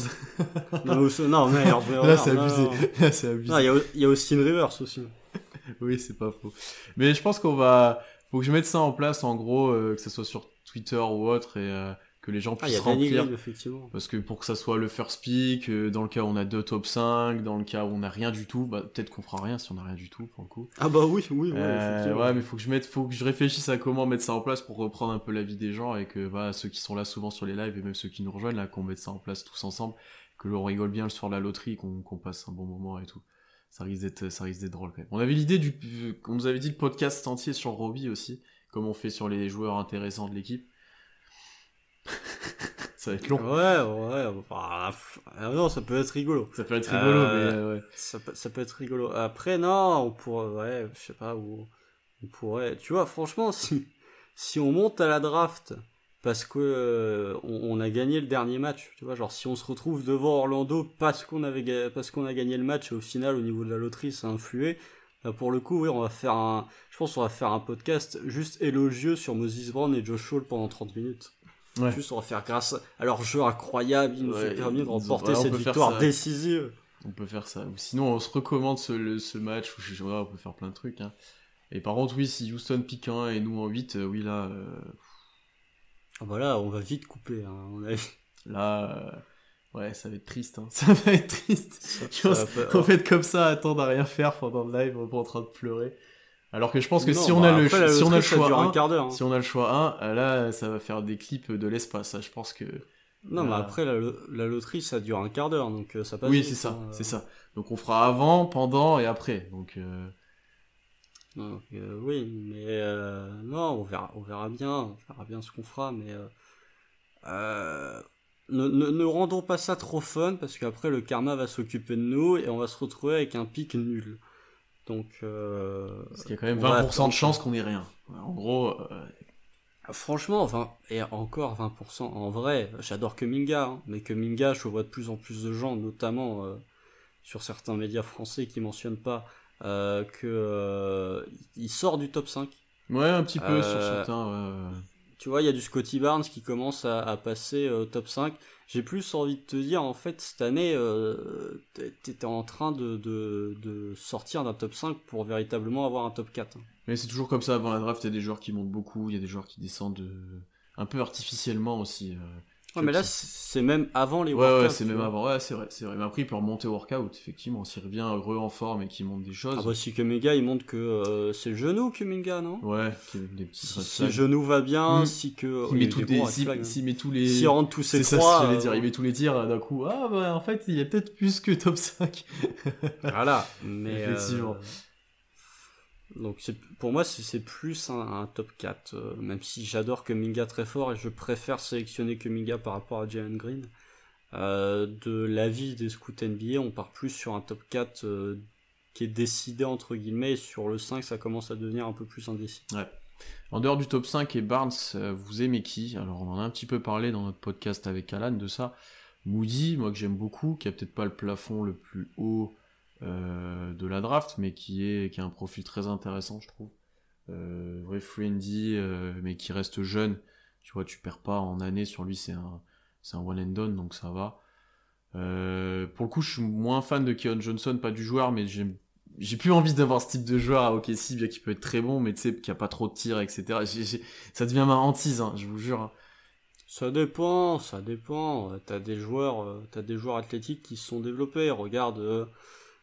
non, non, Meyers Leonard. Là, c'est abusé. Là, c'est abusé. Non, il y, a, il y a Austin Rivers aussi. oui, c'est pas faux. Mais je pense qu'on va. Faut que je mette ça en place, en gros, euh, que ce soit sur Twitter ou autre, et euh, que les gens ah, puissent remplir. effectivement. Parce que pour que ça soit le first pick, euh, dans le cas où on a deux top 5, dans le cas où on a rien du tout, bah, peut-être qu'on fera rien si on a rien du tout, pour le coup. Ah bah oui, oui, oui. ouais, mais faut que je mette, faut que je réfléchisse à comment mettre ça en place pour reprendre un peu la vie des gens et que, bah, ceux qui sont là souvent sur les lives et même ceux qui nous rejoignent, là, qu'on mette ça en place tous ensemble, que l'on rigole bien le soir de la loterie, qu'on passe un bon moment et tout ça risque d'être ça risque d'être drôle quand même. On avait l'idée du on nous avait dit le podcast entier sur Robbie aussi, comme on fait sur les joueurs intéressants de l'équipe. ça va être long. Ouais, ouais. ah non, ça peut être rigolo. Ça peut être rigolo, euh, mais ouais. Ça peut, ça peut être rigolo. Après, non, on pourrait, ouais, je sais pas où. On pourrait. Tu vois, franchement, si si on monte à la draft parce que euh, on, a gagné le dernier match. Tu vois, genre si on se retrouve devant Orlando parce qu'on avait parce qu'on a gagné le match et au final au niveau de la loterie ça a influé. Là, pour le coup, oui, on va faire un, je pense, on va faire un podcast juste élogieux sur Moses Brown et Josh Hall pendant 30 minutes. Ouais. Juste, on va faire grâce à leur jeu incroyable, ils nous ont permis de remporter cette victoire décisive. On peut faire ça. Ou sinon, on se recommande ce, ce match où je, on peut faire plein de trucs. Hein. Et par contre, oui, si Houston pique 1 et nous en 8, euh, oui, là, euh, ah bah on va vite couper, hein, on Là, euh, ouais, ça va être triste. Hein. Ça va être triste. en fait, comme ça, attendre à rien faire pendant le live, on va en train de pleurer. Alors que je pense que si, on a le, si on a le choix 1, hein. si on a le choix 1, là, ça va faire des clips de l'espace. Je pense que. Non, mais après, la, loterie, ça dure un quart d'heure, donc euh, ça passe. Oui, c'est ça, c'est ça. Donc on fera avant, pendant et après. Donc. Euh, Donc, euh, oui, mais euh, non, on verra, on verra bien, on verra bien ce qu'on fera, mais euh, ne, ne, ne, rendons pas ça trop fun parce qu'après le karma va s'occuper de nous et on va se retrouver avec un pic nul. Donc, parce qu'il y a quand même 20% de chance qu'on ait rien. En gros. Franchement, enfin, et encore 20%, en vrai, j'adore Kuminga, hein, mais Kuminga, je vois de plus en plus de gens, notamment sur certains médias français qui mentionnent pas euh, que euh, il sort du top 5. Ouais, un petit peu sur euh, certains. Tu vois, il y a du Scotty Barnes qui commence à, passer au top 5. J'ai plus envie de te dire, en fait, cette année, euh, t'étais en train de, sortir d'un top 5 pour véritablement avoir un top 4. Mais c'est toujours comme ça avant la draft, il y a des joueurs qui montent beaucoup, il y a des joueurs qui descendent un peu artificiellement aussi. Ouais, mais là, c'est même avant les workouts. Ouais, ouais c'est même avant. Ouais, c'est vrai, c'est vrai. Mais après, il peut remonter au workout, effectivement. S'il revient re en forme et qu'il monte des choses. Ah bah, si Kuminga, il montre que euh, c'est le genou, Kuminga, non? Ouais, des petits Si, le genou va bien, hmm. si que. Il met, tous les, si, si met tous les. S'il rentre tous ses trois. Ça, euh... dire. Il met tous les tirs d'un coup. Ah, bah, en fait, il y a peut-être plus que top 5. voilà. Mais. Effectivement. Euh... Donc pour moi c'est plus un, top 4, euh, même si j'adore Kuminga très fort et je préfère sélectionner Kuminga par rapport à Jalen Green. Euh, de l'avis des scouts NBA, on part plus sur un top 4 euh, qui est décidé entre guillemets, et sur le 5 ça commence à devenir un peu plus indécis. Ouais. En dehors du top 5 et Barnes, vous aimez qui? Alors on en a un petit peu parlé dans notre podcast avec Alan de ça. Moody, moi que j'aime beaucoup, qui a peut-être pas le plafond le plus haut euh, de la draft, mais qui est qui a un profil très intéressant, je trouve. Euh, vrai friendly, euh, mais qui reste jeune. Tu vois, tu perds pas en année sur lui, c'est un c'est un one and done, donc ça va. Euh, pour le coup, je suis moins fan de Keon Johnson, pas du joueur, mais j'ai j'ai plus envie d'avoir ce type de joueur à OKC, bien qu'il peut être très bon, mais tu sais, qui a pas trop de tirs, etc. ça devient ma hantise, hein, je vous jure. Hein. Ça dépend, ça dépend. T'as des joueurs, t'as des joueurs athlétiques qui se sont développés. Regarde,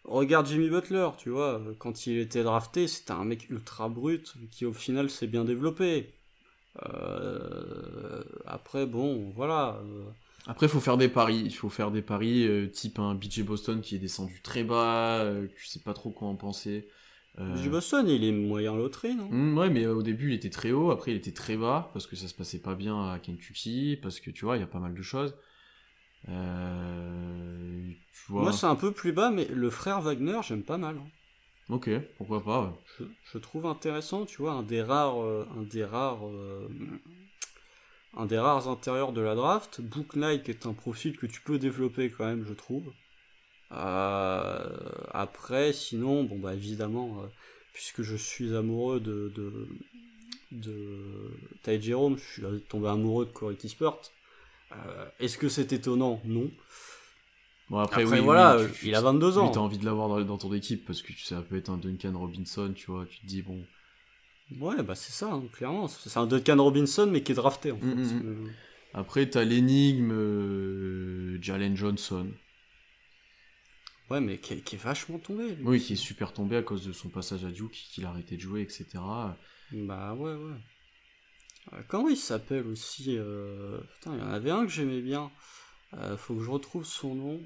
Regarde Jimmy Butler, tu vois, quand il était drafté, c'était un mec ultra brut qui au final s'est bien développé. Euh, après, bon, voilà. Euh. Après, il faut faire des paris. Il faut faire des paris euh, type un BJ Boston qui est descendu très bas. tu sais pas trop quoi en penser. BJ Boston, il est moyen loterie, non? Mmh, Ouais, mais au début, il était très haut. Après, il était très bas parce que ça se passait pas bien à Kentucky. Parce que tu vois, il y a pas mal de choses. Euh, Moi, c'est un peu plus bas, mais le frère Wagner, j'aime pas mal. Hein. Ok, pourquoi pas. Je, trouve intéressant, tu vois, un des rares, euh, un des rares, euh, un des rares intérieurs de la draft. Book Knight est un profil que tu peux développer quand même, je trouve. après, sinon, bon bah évidemment, puisque je suis amoureux de de, de Ty Jerome, je suis tombé amoureux de Corey Sport. Euh, est-ce que c'est étonnant Non. Bon, après, oui, voilà, il a 22 ans. Tu as envie de l'avoir dans, ton équipe parce que ça peut être un Duncan Robinson, tu vois. Tu te dis, bon. Ouais, bah c'est ça, hein, clairement. C'est un Duncan Robinson, mais qui est drafté. En mm, fait. Mm, mm. Après, t'as l'énigme euh, Jalen Johnson. Ouais, mais qui est, vachement tombé. Oui, qui est super tombé à cause de son passage à Duke, qu'il a arrêté de jouer, etc. Bah ouais, ouais. Euh, comment il s'appelle aussi euh, Putain, il y en avait un que j'aimais bien. Euh, faut que je retrouve son nom,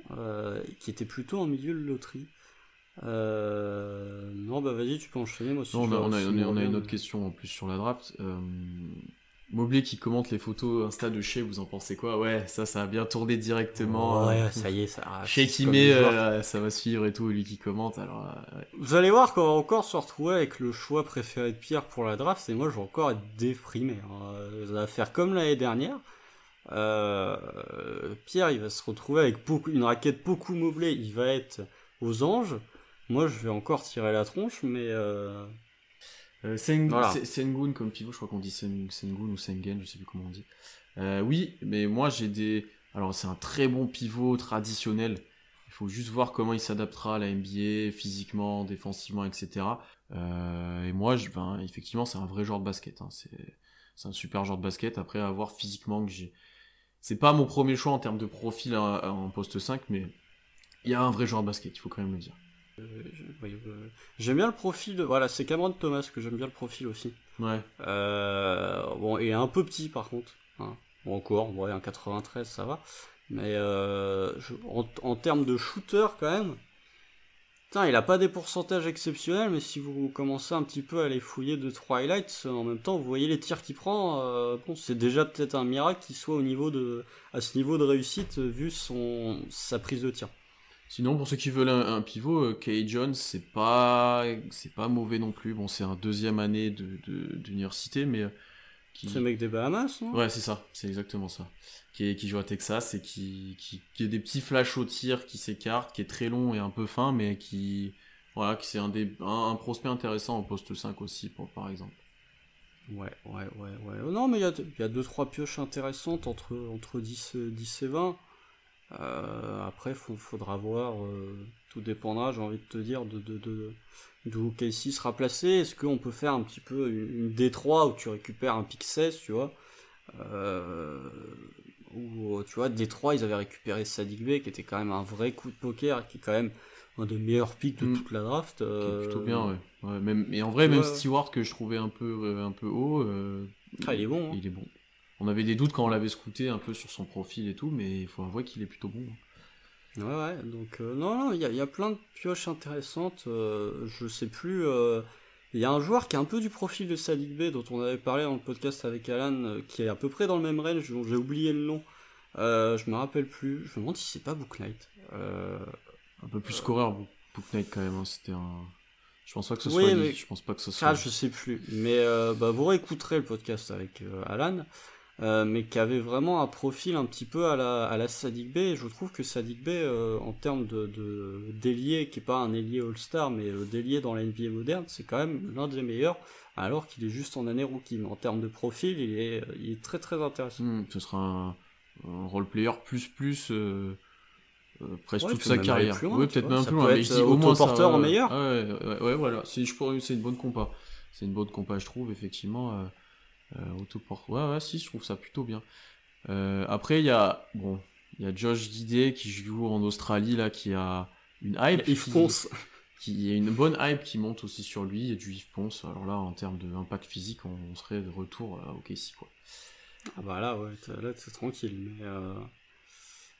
qui était plutôt en milieu de loterie. Non, bah vas-y, tu peux enchaîner. Moi, non, on, a, on, a, une autre question en plus sur la draft. Mobley qui commente les photos Insta de chez, vous en pensez quoi? Ouais, ça, ça a bien tourné directement. Ouais, ça y est, ça. Chez qui met, euh, ça va suivre et tout, lui qui commente. Alors, euh, Vous allez voir qu'on va encore se retrouver avec le choix préféré de Pierre pour la draft, et moi je vais encore être déprimé. Hein. Ça va faire comme l'année dernière. Euh, Pierre, il va se retrouver avec beaucoup, une raquette beaucoup Mobley, il va être aux anges. Moi, je vais encore tirer la tronche, mais euh, Sengun comme pivot, je crois qu'on dit Sengun ou Sengen, je sais plus comment on dit. Euh, oui, mais moi j'ai des. Alors c'est un très bon pivot traditionnel. Il faut juste voir comment il s'adaptera à la NBA, physiquement, défensivement, etc. Euh, et moi, je, ben, effectivement, c'est un vrai joueur de basket. Hein. C'est un super joueur de basket. Après, à voir physiquement que j'ai. C'est pas mon premier choix en termes de profil en poste 5, mais il y a un vrai joueur de basket, il faut quand même le dire. Euh, j'aime bien le profil. Voilà, c'est Cameron Thomas que j'aime bien le profil aussi. Ouais. Euh, bon, et un peu petit par contre. Hein. Bon, encore, ouais, un 93, ça va. Mais euh, en, termes de shooter, quand même, il a pas des pourcentages exceptionnels, mais si vous commencez un petit peu à les fouiller de Twilight, en même temps, vous voyez les tirs qu'il prend. Euh, bon, c'est déjà peut-être un miracle qu'il soit au niveau de, à ce niveau de réussite vu son sa prise de tir. Sinon, pour ceux qui veulent un, pivot, euh, Kay Jones, c'est pas, c'est pas mauvais non plus. Bon, c'est un deuxième année d'université, de, mais euh, qui... C'est le mec des Bahamas, non? Ouais, c'est ça, c'est exactement ça. Qui, qui joue à Texas et qui, qui, qui, a des petits flashs au tir, qui s'écarte, qui est très long et un peu fin, mais qui, voilà, qui c'est un, des, un, prospect intéressant au poste 5 aussi, pour, par exemple. Ouais, ouais, ouais, ouais. Non, mais il y a, y a deux trois pioches intéressantes entre, entre 10, 10 et 20. Euh, après, il faudra voir, euh, tout dépendra, j'ai envie de te dire, de, de, de, d'où Casey sera placé. Est-ce qu'on peut faire un petit peu une, D3 où tu récupères un pick 16, tu vois? Euh, Ou, tu vois, D3, ils avaient récupéré Sadik B, qui était quand même un vrai coup de poker, qui est quand même un des meilleurs picks de mm. toute la draft. Euh, plutôt bien, ouais. même, et en vrai, même Stewart, que je trouvais un peu, un peu haut, ah, il est bon. Hein. Il est bon. On avait des doutes quand on l'avait scouté un peu sur son profil et tout, mais il faut avouer qu'il est plutôt bon. Ouais, ouais, donc euh, non, non, il y, a plein de pioches intéressantes. Euh, je sais plus. Euh, il y a un joueur qui a un peu du profil de Sadik B dont on avait parlé dans le podcast avec Alan, qui est à peu près dans le même range, j'ai oublié le nom. je me rappelle plus. Je me demande si c'est pas Book Knight. un peu plus scoreur, Book Knight quand même. Hein, c'était un. Je pense pas que ce soit. Mais... Je pense pas que ce soit. Ah, je sais plus. Mais bah, vous réécouterez le podcast avec Alan. Euh, mais qui avait vraiment un profil un petit peu à la, à la Sadik B. je trouve que Sadik B, euh, en termes de, de d'ailier, qui est pas un ailier All-Star, mais euh, d'ailier dans la NBA moderne, c'est quand même l'un des meilleurs, alors qu'il est juste en année rookie. Mais en termes de profil, il est, il est très très intéressant. Hmm, ce sera un, role player plus plus. presque toute sa carrière. oui, peut-être même plus loin. Mais je dis au moins porteur en meilleur. Ouais, ouais, voilà. C'est, je c'est une bonne compa. C'est une bonne compa, je trouve, effectivement. Euh, autoport. Ouais, ouais, si, je trouve ça plutôt bien. Euh, après, il y a, bon, il y a Josh Guidé qui joue en Australie, là, qui a une hype. Il Ponce. Qui a une bonne hype qui monte aussi sur lui, il y a du Yves Ponce. Alors là, en termes d'impact physique, on, serait de retour au Casey, quoi. Ah bah là, ouais, là, c'est tranquille. Mais euh,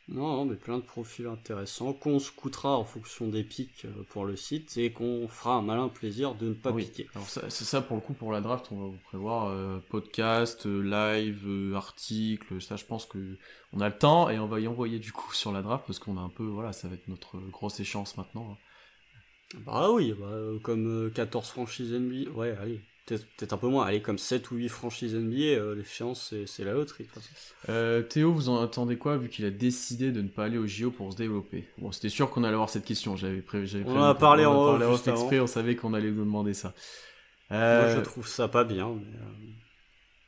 non, mais plein de profils intéressants qu'on scoutera en fonction des pics euh, pour le site et qu'on fera un malin plaisir de ne pas piquer. Alors c'est ça pour le coup pour la draft, on va vous prévoir euh, podcast, euh, live, article, ça je pense que on a le temps et on va y envoyer du coup sur la draft parce qu'on a un peu voilà, ça va être notre grosse échéance maintenant. Hein. Bah oui, bah, comme 14 franchises NBA, ouais, allez, peut-être un peu moins. Allez, comme 7 ou 8 franchises NBA, euh, l'échéance, c'est la loterie. Euh, Théo, vous en attendez quoi, vu qu'il a décidé de ne pas aller au JO pour se développer? Bon, c'était sûr qu'on allait avoir cette question, j'avais prévu. On en a parlé en off, exprès, on savait qu'on allait nous demander ça. Euh... Moi, je trouve ça pas bien.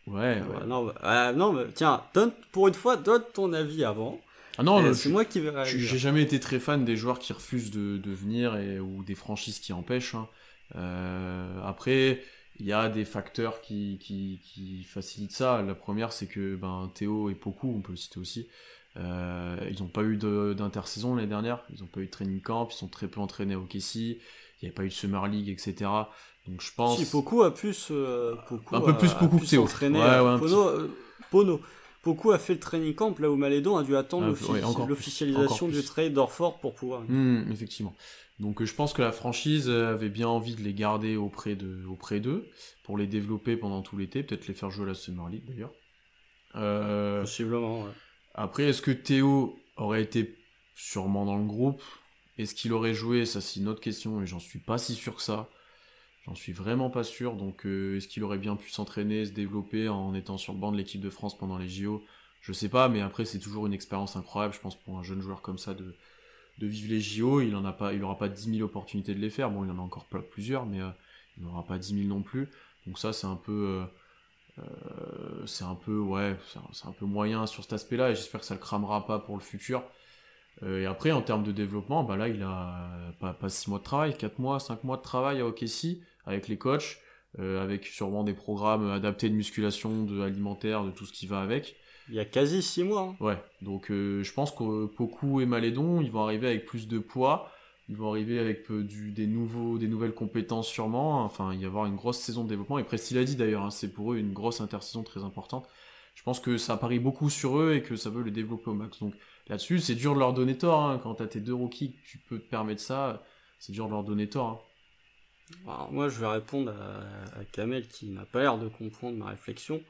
Mais... Euh, ouais, ouais. Non, bah, non mais tiens, donne, pour une fois, donne ton avis avant. Ah non, c'est moi qui vais J'ai jamais été très fan des joueurs qui refusent de, de venir et, ou des franchises qui empêchent. Hein. après, il y a des facteurs qui, qui, facilitent ça. La première, c'est que ben, Théo et Poku, on peut le citer aussi, euh, ils n'ont pas eu d'intersaison l'année dernière, ils n'ont pas eu de training camp, ils sont très peu entraînés au Kessie, il n'y a pas eu de Summer League, etc. Donc je pense. Si, Poku a plus. Euh, un peu plus Poku que Théo. Ouais, ouais, Pono, euh, Pono. Poku a fait le training camp là où Malédon a dû attendre ah, l'officialisation du trade d'Orford pour pouvoir. Hmm, effectivement. Donc euh, je pense que la franchise avait bien envie de les garder auprès de auprès d'eux pour les développer pendant tout l'été, peut-être les faire jouer à la Summer League d'ailleurs. Euh, Possiblement. Ouais. Après, est-ce que Théo aurait été sûrement dans le groupe? Est-ce qu'il aurait joué? Ça, c'est une autre question et j'en suis pas si sûr que ça. J'en suis vraiment pas sûr. Donc, euh, est-ce qu'il aurait bien pu s'entraîner, se développer en étant sur le banc de l'équipe de France pendant les JO Je sais pas, mais après, c'est toujours une expérience incroyable, je pense, pour un jeune joueur comme ça de, de vivre les JO. Il en a pas, il aura pas 10 000 opportunités de les faire. Bon, il en a encore plusieurs, mais euh, il n'aura pas 10 000 non plus. Donc ça, c'est un peu, euh, euh, c'est un peu, ouais, c'est un, peu moyen sur cet aspect-là. Et j'espère que ça le cramera pas pour le futur. et après, en termes de développement, bah là, il a pas, pas 6 mois de travail, 4 mois, 5 mois de travail à OKC avec les coachs, avec sûrement des programmes adaptés de musculation, de alimentaire, de tout ce qui va avec. Il y a quasi 6 mois. Hein. Ouais, donc euh, je pense que Poku et Malédon, ils vont arriver avec plus de poids, ils vont arriver avec euh, du, des, nouveaux, des nouvelles compétences sûrement, enfin il va y avoir une grosse saison de développement, et Presti l'a dit d'ailleurs, hein, c'est pour eux une grosse intersaison très importante. Je pense que ça parie beaucoup sur eux et que ça veut les développer au max. Donc là-dessus, c'est dur de leur donner tort, hein. quand t'as tes deux rookies, tu peux te permettre ça, c'est dur de leur donner tort. Hein. Alors, moi, je vais répondre à, Kamel qui n'a pas l'air de comprendre ma réflexion.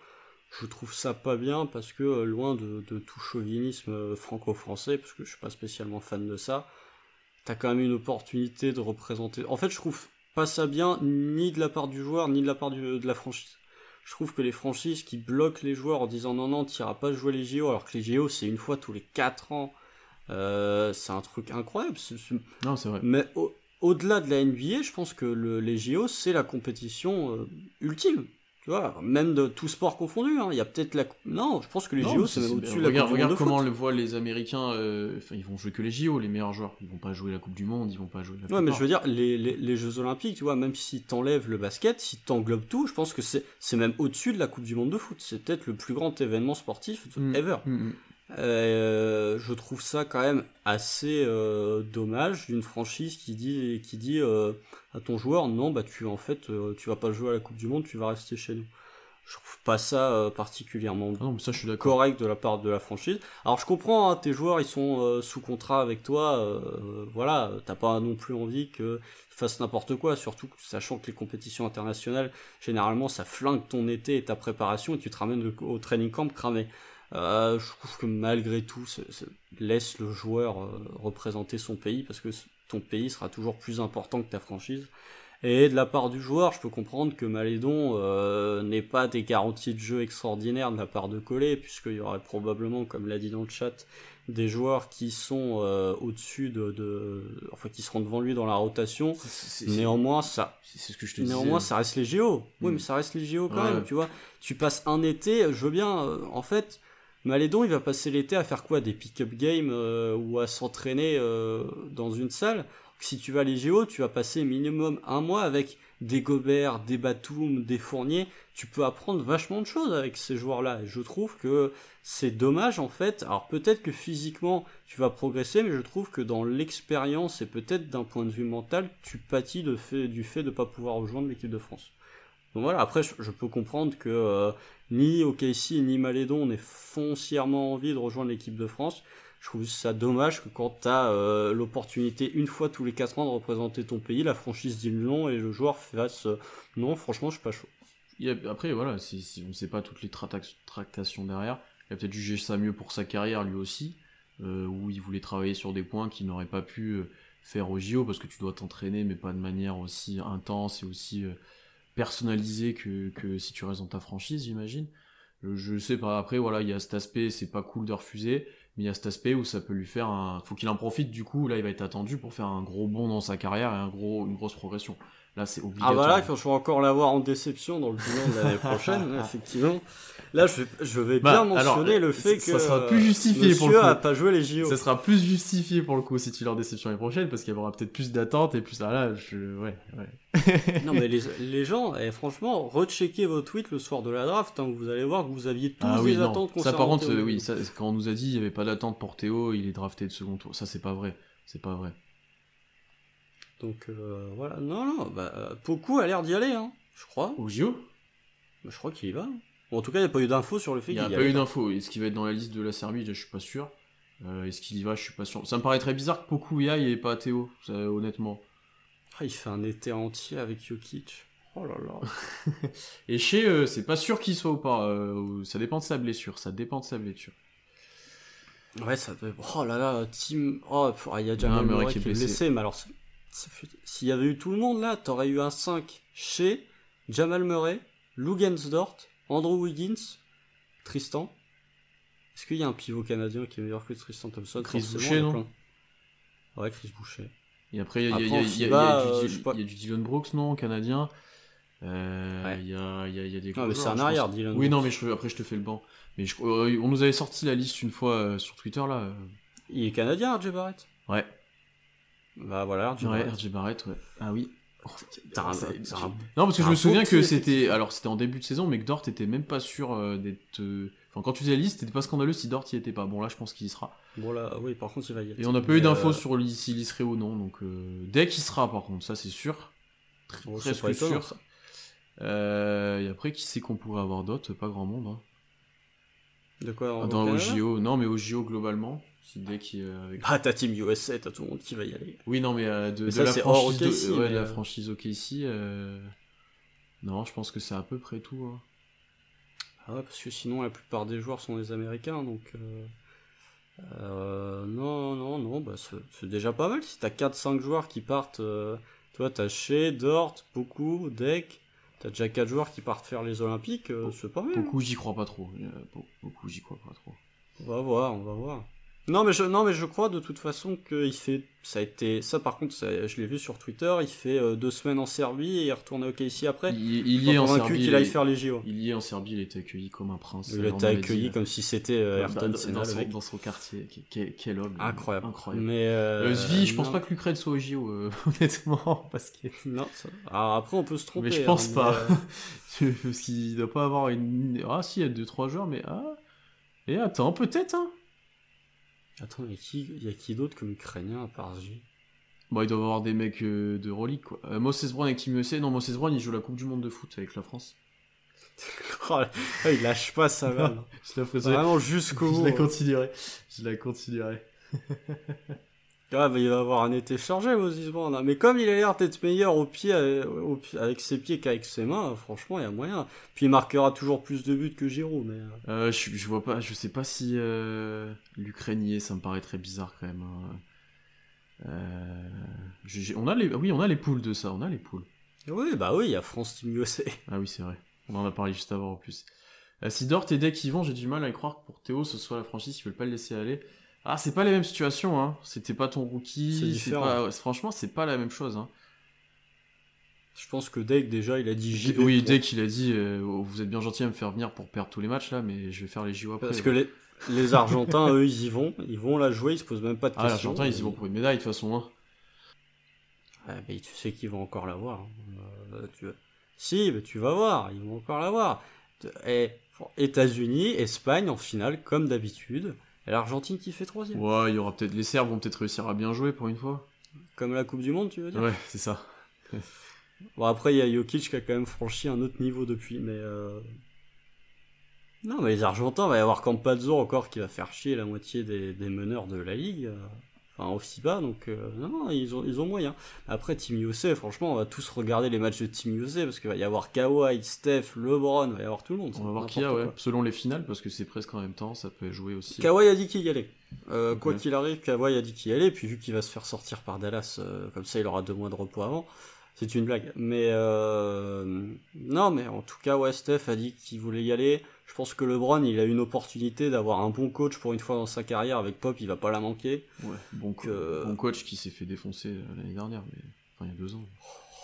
Je trouve ça pas bien parce que euh, loin de, tout chauvinisme euh, franco-français, parce que je suis pas spécialement fan de ça, t'as quand même une opportunité de représenter. En fait, je trouve pas ça bien ni de la part du joueur ni de la part de la franchise. Je trouve que les franchises qui bloquent les joueurs en disant non non t'iras pas jouer les JO alors que les JO c'est une fois tous les 4 ans, euh, c'est un truc incroyable. Non c'est vrai. Mais au-delà de la NBA, je pense que les JO, c'est la compétition euh, ultime. Tu vois, même de tout sport confondu. Hein. Il y a peut-être la. Non, je pense que les JO, c'est au-dessus de la Regarde, regarde comment le voient les Américains. Euh, ils vont jouer que les JO, les meilleurs joueurs. Ils vont pas jouer la Coupe du Monde, ils vont pas jouer la Ouais, mais je veux dire, les, les, Jeux Olympiques, tu vois, même si t'enlèves le basket, si t'englobes tout, je pense que c'est même au-dessus de la Coupe du Monde de foot. C'est peut-être le plus grand événement sportif mm. ever. Mm, mm. Euh, je trouve ça quand même assez euh, dommage d'une franchise qui dit qui dit euh, à ton joueur non bah tu en fait tu vas pas jouer à la Coupe du Monde tu vas rester chez nous. Je trouve pas ça particulièrement ah non, ça, je suis correct de la part de la franchise. Alors je comprends hein, tes joueurs ils sont sous contrat avec toi voilà t'as pas non plus envie qu'ils fassent n'importe quoi surtout sachant que les compétitions internationales généralement ça flingue ton été et ta préparation et tu te ramènes au training camp cramé euh, je trouve que malgré tout, laisse le joueur euh, représenter son pays parce que ton pays sera toujours plus important que ta franchise. Et de la part du joueur, je peux comprendre que Malédon euh, n'ait pas des garanties de jeu extraordinaires de la part de Collet, puisqu'il y aurait probablement, comme l'a dit dans le chat, des joueurs qui sont au-dessus de, enfin qui seront devant lui dans la rotation. néanmoins, ça, c'est ce que je te néanmoins, ça reste les JO. Oui, mm. mais ça reste les JO quand même. Tu vois, tu passes un été. Je veux bien, en fait Malédon, il va passer l'été à faire quoi Des pick-up games euh, ou à s'entraîner euh, dans une salle? Si tu vas à l'IGO, tu vas passer minimum un mois avec des Gobert, des Batum, des Fourniers. Tu peux apprendre vachement de choses avec ces joueurs-là. Je trouve que c'est dommage en fait. Alors peut-être que physiquement tu vas progresser, mais je trouve que dans l'expérience et peut-être d'un point de vue mental, tu pâtis du fait de ne pas pouvoir rejoindre l'équipe de France. Donc voilà, après je, peux comprendre que euh, ni OKC ni Malédon n'aient foncièrement envie de rejoindre l'équipe de France. Je trouve ça dommage que quand tu as euh, l'opportunité une fois tous les 4 ans de représenter ton pays, la franchise dit non et le joueur fasse euh, non, franchement je suis pas chaud. après voilà, si, on ne sait pas toutes les tractations derrière, il a peut-être jugé ça mieux pour sa carrière lui aussi, où il voulait travailler sur des points qu'il n'aurait pas pu faire au JO parce que tu dois t'entraîner mais pas de manière aussi intense et aussi personnalisé que, si tu restes dans ta franchise, j'imagine. Je, sais pas, après, voilà, il y a cet aspect, c'est pas cool de refuser, mais il y a cet aspect où ça peut lui faire un. Faut qu'il en profite, du coup, là, il va être attendu pour faire un gros bond dans sa carrière et un gros, une grosse progression. Là, c'est obligatoire. Ah, voilà, quand je vais encore l'avoir en déception dans le bilan de l'année prochaine, effectivement. Là, je vais, je vais bah, bien mentionner le fait que. Ça sera plus justifié pour le coup. a pas joué les JO. Ça sera plus justifié pour le coup si tu leur déception l'année prochaine parce qu'il y aura peut-être plus d'attentes et plus. Ah là, je. Ouais, ouais. non, mais les, les gens, et eh, franchement, recheckez vos tweets le soir de la draft, hein, vous allez voir que vous aviez tous ah, oui, les attentes Ça, par contre, oui, ça, quand on nous a dit il n'y avait pas d'attente pour Théo, il est drafté de second tour. Ça, c'est pas vrai. C'est pas vrai. Donc euh, voilà, non, non, bah, Poku a l'air d'y aller, hein, je crois. Au JO bah, Je crois qu'il y va. en tout cas, il n'y a pas eu d'infos sur le fait qu'il y a. Il n'y a pas eu d'infos. Est-ce qu'il va être dans la liste de la Serbie? Je suis pas sûr. Euh, est-ce qu'il y va? Je suis pas sûr. Ça me paraît très bizarre que Poku y aille et pas Théo, honnêtement. Ah, il fait un été entier avec Jokic. Oh là là. et chez eux, c'est pas sûr qu'il soit ou pas. Euh, ça dépend de sa blessure. Ça dépend de sa blessure. Ouais, ça doit... Oh là là, Team. Oh, il y a déjà un qui est blessé, mais alors s'il y avait eu tout le monde là, t'aurais eu un 5 chez Jamal Murray, Lou Dort, Andrew Wiggins, Tristan. Est-ce qu'il y a un pivot canadien qui est meilleur que Tristan Thompson Chris Boucher, non Ouais, Chris Boucher. Et après, il y, a du Dylan Brooks, non, canadien. Euh, il y, a, y, a, des. Non, mais c'est un arrière, Dylan. Oui, non, mais après, je te fais le banc. Mais euh, on nous avait sorti la liste une fois euh, sur Twitter là. Il est canadien, RJ Barrett Ouais. Bah voilà, RJ Barrett. Barrett, ouais. Ah oui. Oh, non, parce que je me souviens que c'était. Alors, c'était en début de saison, mais que Dort était même pas sûr euh, d'être. Euh, enfin, quand tu faisais la liste, c'était pas scandaleux si Dort y était pas. Bon, là, je pense qu'il y sera. Bon, là, oui, par contre, il va. Et on n'a pas eu d'infos euh, sur s'il y serait ou non, donc dès qu'il sera, par contre, ça c'est sûr. Très, bon, presque sûr. et après, qui c'est qu'on pourrait avoir d'autres Pas grand monde. Hein. De quoi Dans au JO, non, mais au JO globalement. Si dès qu'il euh, avec... Bah, t'as Team USA, t'as tout le monde qui va y aller. Oui, non, mais euh, de, Mais de ça, la c'est hors franchise, de- OKC, ouais, de mais, la euh, franchise OKC, euh, non, je pense que c'est à peu près tout. hein. Ah ouais, parce que sinon, la plupart des joueurs sont des Américains, donc... euh, euh, non, non, non, bah, c'est déjà pas mal. Si t'as 4-5 joueurs qui partent... euh, toi, t'as Shea, Dort, beaucoup, Deck... T'as déjà 4 joueurs qui partent faire les Olympiques, euh, c'est pas mal. Beaucoup, j'y crois pas trop. Euh, be- Beaucoup, j'y crois pas trop. On va voir, on va voir. Non mais je, non mais je crois de toute façon qu'il fait, ça a été, ça par contre, ça, je l'ai vu sur Twitter, il fait euh, deux semaines en Serbie et il est retourné au KC après. Il, il y est en convaincu Serbie. qu'il aille il- faire les JO. Il y est en Serbie, il était accueilli comme un prince. Il euh, était accueilli dit, comme si c'était euh, euh, Ayrton dans, Senna, dans son, mec. dans son quartier. Quel, homme. Incroyable. Incroyable. Mais euh, Euh, Svi, je pense non. pas que l'Ukraine soit au JO, euh, honnêtement, parce que. Non, ça- Alors après on peut se tromper. Mais je hein, pense mais, pas. euh, parce qu'il doit pas avoir une. Ah, si, il y a 2-3 joueurs, mais. Ah. Et attends, peut-être, hein. Attends, il y a qui, d'autre comme Ukrainien à part Svi Bon, il doit y avoir des mecs euh, de relique, quoi. Euh, Moses Brown avec Team USA. Non, Moses Brown, il joue la Coupe du Monde de foot avec la France. Oh, il lâche pas. Je la ferai- Vraiment jusqu'au Je bout. la hein. continuerai. Je la continuerai. Ah, bah, il va avoir un été chargé, Brown. hein. Mais comme il a l'air d'être meilleur au pied, euh, au pied- avec ses pieds qu'avec ses mains, franchement, il y a moyen. Puis il marquera toujours plus de buts que Giroud, mais. euh, Euh, je, je vois pas, je sais pas si euh, est, ça me paraît très bizarre quand même. hein. Euh, on a les, oui, on a les poules de ça, on a les poules. Oui, bah oui, il y a France Team USA. Ah oui, c'est vrai. On en a parlé juste avant en plus. Si Dort et Deck y vont, j'ai du mal à y croire que pour Théo ce soit la franchise, ils veulent pas le laisser aller. Ah, c'est pas les mêmes situations, hein. C'était pas ton rookie. C'est différent. pas, franchement, c'est pas la même chose, hein. Je pense que Dake, déjà, il a dit vais. Oui, Deck, il a dit, euh, vous êtes bien gentil à me faire venir pour perdre tous les matchs là, mais je vais faire les JO après. Parce que les, les Argentins, eux, ils y vont. Ils vont la jouer, ils se posent même pas de Ah, questions. l'Argentin, ils y vont pour une médaille de toute façon, hein. Ouais, mais tu sais qu'ils vont encore l'avoir. hein. Euh, tu... Si, mais tu vas voir, ils vont encore l'avoir. Et États-Unis, Espagne en finale, comme d'habitude. Et l'Argentine qui fait troisième. Ouais, il y aura peut-être les Serbes vont peut-être réussir à bien jouer pour une fois. Comme la Coupe du Monde, tu veux dire? Ouais, c'est ça. Bon, après, il y a Jokic qui a quand même franchi un autre niveau depuis, mais. euh, Non, mais les Argentins, il va y avoir Campazzo encore qui va faire chier la moitié des, des meneurs de la ligue. Enfin, aussi bas, donc. euh, Non, non, ils ont, ils ont moyen. Après, Team USA, franchement, on va tous regarder les matchs de Team USA parce qu'il va y avoir Kawhi, Steph, LeBron, il va y avoir tout le monde. On va voir qui y a, ouais. Selon les finales, parce que c'est presque en même temps, ça peut jouer aussi. Kawhi a dit qu'il y allait. Euh, Quoi qu'il arrive, Kawhi a dit qu'il y allait, puis vu qu'il va se faire sortir par Dallas, euh, comme ça il aura deux mois de repos avant. C'est une blague. Mais non, mais en tout cas, ouais, Steph a dit qu'il voulait y aller. Je pense que LeBron, il a une opportunité d'avoir un bon coach pour une fois dans sa carrière. Avec Pop, il va pas la manquer. Ouais, bon, co- bon coach qui s'est fait défoncer euh, l'année dernière, mais enfin il y a deux ans.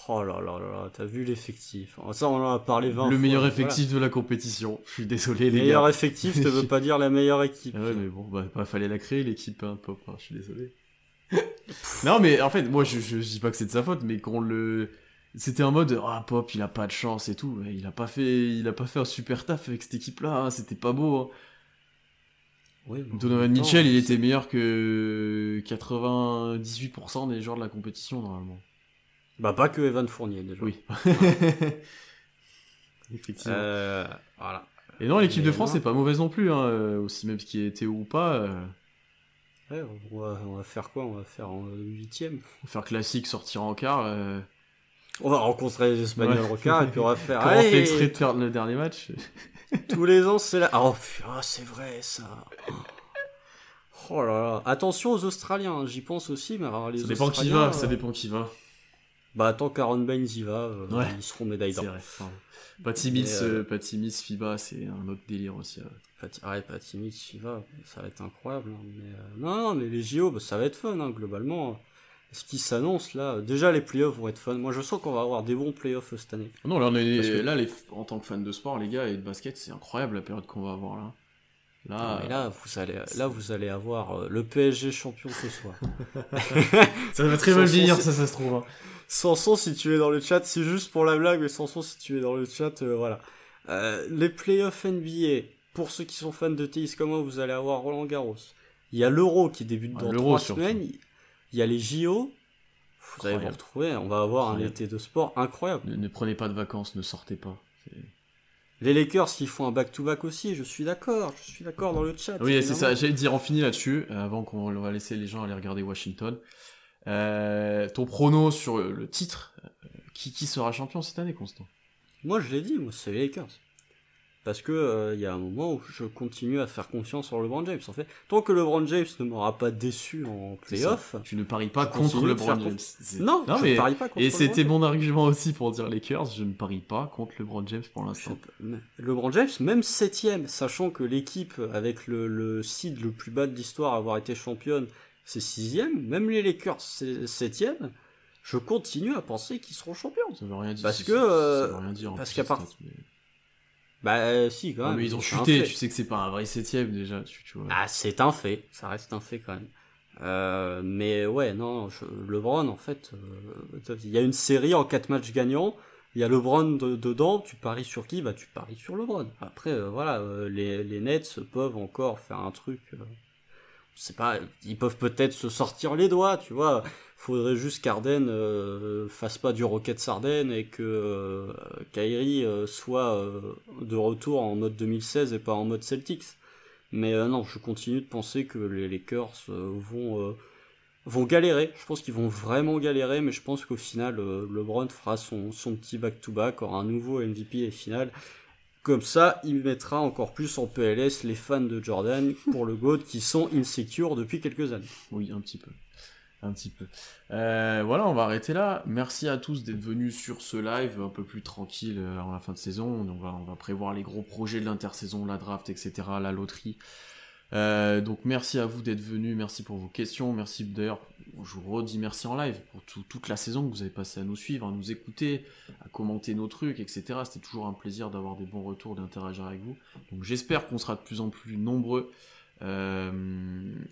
Oh là là là là, t'as vu l'effectif. Ça, on en a parlé 20 Le meilleur effectif de la compétition. Je suis désolé les Meilleur gars. effectif, ça veut pas dire la meilleure équipe. Ah ouais, mais bon, bah, bah, fallait la créer l'équipe, hein, Pop. hein, je suis désolé. non, mais en fait, moi, je, je, je dis pas que c'est de sa faute, mais qu'on le, c'était en mode, ah Pop, il a pas de chance et tout. Il a pas fait, il a pas fait un super taf avec cette équipe-là. hein, C'était pas beau. hein. Donovan temps, Mitchell, il était meilleur que 98% des joueurs de la compétition normalement. Bah, pas que Evan Fournier, déjà. Oui. Effectivement. Euh, voilà. Et non, l'équipe de France c'est pas mauvaise non plus, hein, euh, aussi même qui était ou pas. euh, Ouais, on va, on va faire quoi? On va faire en huitième. faire classique, sortir en quart. euh, On va rencontrer les Espagnols Ouais. quart et puis on va faire. Comment on fait exprès de perdre le dernier match tous les ans, c'est là. Oh, putain, c'est vrai ça. Oh là là. Attention aux Australiens, j'y pense aussi, mais alors les Ça dépend qui va, ça euh, dépend qui va. Bah, tant qu'Aaron Baines y va, euh, Ouais. ils seront médailles d'or. Patty Mills, euh, Patty Mills, FIBA, c'est un autre délire aussi. ouais. Ouais, pas timide, y va, ça va être incroyable. hein, Mais, non, non, mais les JO, bah, ça va être fun, hein, globalement. Ce qui s'annonce là, déjà les playoffs vont être fun. Moi je sens qu'on va avoir des bons playoffs euh, cette année. Non, là, on est, Parce que- là les, en tant que fan de sport, les gars, et de basket, c'est incroyable la période qu'on va avoir là. Là, Ah, là, vous allez, là, vous allez avoir euh, le PSG champion ce soir. ça va très mal vieillir, ça, ça se trouve. hein. Sanson, si tu es dans le chat, c'est juste pour la blague, mais Sanson, si tu es dans le chat, euh, voilà. Euh, les playoffs NBA, pour ceux qui sont fans de tennis comme moi, vous allez avoir Roland Garros. Il y a l'Euro qui débute Ah, dans l'Euro, trois surtout. Il y a les JO. Vous allez vous retrouver, on va avoir un été de sport incroyable. Ne, ne prenez pas de vacances, ne sortez pas. Les Lakers qui font un back-to-back aussi, je suis d'accord, je suis d'accord dans le chat. Oui, c'est ça, j'allais dire, on finit là-dessus, euh, avant qu'on va laisser les gens aller regarder Washington. Euh, ton prono sur le titre, euh, qui, qui sera champion cette année, Constant? Moi, je l'ai dit, moi, c'est les Lakers parce que euh, il y a un moment où je continue à faire confiance en LeBron James. En fait, tant que LeBron James ne m'aura pas déçu en playoff, tu ne paries pas contre LeBron James. Non, je ne parie pas contre. Et c'était mon argument aussi pour dire Lakers. Je ne parie pas contre LeBron James pour l'instant. LeBron James, même septième, sachant que l'équipe avec le, le seed le plus bas de l'histoire à avoir été championne, c'est sixième. Même les Lakers, c'est septième je continue à penser qu'ils seront champions. Ça veut rien dire. Parce que, euh, parce qu'à part, bah euh, si quand même. mais ils ont chuté, tu sais que c'est pas un vrai septième déjà. Tu, vois. Ah c'est un fait, ça reste un fait quand même. Euh, mais ouais, non, LeBron en fait, euh, il y a une série en 4 matchs gagnants, il y a LeBron dedans, tu paries sur qui? Bah tu paries sur LeBron. Après voilà, les, les Nets peuvent encore faire un truc, je sais pas, ils peuvent peut-être se sortir les doigts, tu vois faudrait juste qu'Arden euh, fasse pas du Rocket Sarden et que euh, Kyrie euh, soit euh, de retour en mode 2016 et pas en mode Celtics. Mais non, je continue de penser que les Lakers vont vont galérer. Je pense qu'ils vont vraiment galérer, mais je pense qu'au final, LeBron fera son, son petit back-to-back, aura un nouveau MVP et final. Comme ça, il mettra encore plus en PLS les fans de Jordan pour le GOAT qui sont insecures depuis quelques années. Oui, un petit peu petit peu. Euh, voilà, on va arrêter là. Merci à tous d'être venus sur ce live un peu plus tranquille euh, avant la fin de saison. On va, on va prévoir les gros projets de l'intersaison, la draft, etc., la loterie. Euh, donc merci à vous d'être venus, merci pour vos questions, merci d'ailleurs, je vous redis merci en live pour toute la saison que vous avez passé à nous suivre, à nous écouter, à commenter nos trucs, etc. C'était toujours un plaisir d'avoir des bons retours, d'interagir avec vous. Donc j'espère qu'on sera de plus en plus nombreux. et,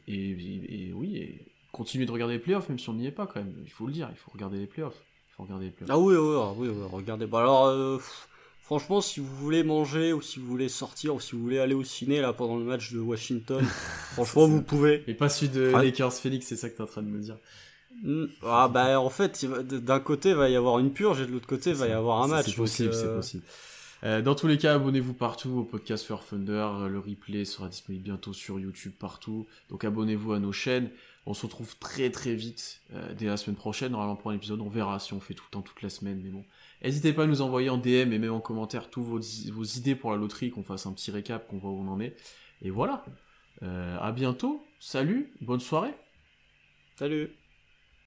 et, oui, et continuer de regarder les playoffs, même si on n'y est pas quand même. Il faut le dire, il faut regarder les playoffs. Il faut regarder les playoffs. Ah oui, oui, oui, oui regardez. Bah alors, euh, franchement, si vous voulez manger ou si vous voulez sortir ou si vous voulez aller au ciné là pendant le match de Washington, franchement, vous pouvez. Et pas celui de Lakers Phoenix, c'est ça que tu es en train de me dire. Hmm, ah bah en fait, d'un côté va y avoir une purge et de l'autre côté va y avoir un match. C'est possible, c'est euh, possible. Euh, dans tous les cas, abonnez-vous partout au podcast For Thunder. Le replay sera disponible bientôt sur YouTube partout. Donc abonnez-vous à nos chaînes. On se retrouve très très vite euh, dès la semaine prochaine, normalement pour un épisode. On verra si on fait tout le temps toute la semaine, mais bon. N'hésitez pas à nous envoyer en DM et même en commentaire tous vos, vos idées pour la loterie, qu'on fasse un petit récap, qu'on voit où on en est. Et voilà. Euh, à bientôt. Salut. Bonne soirée. Salut.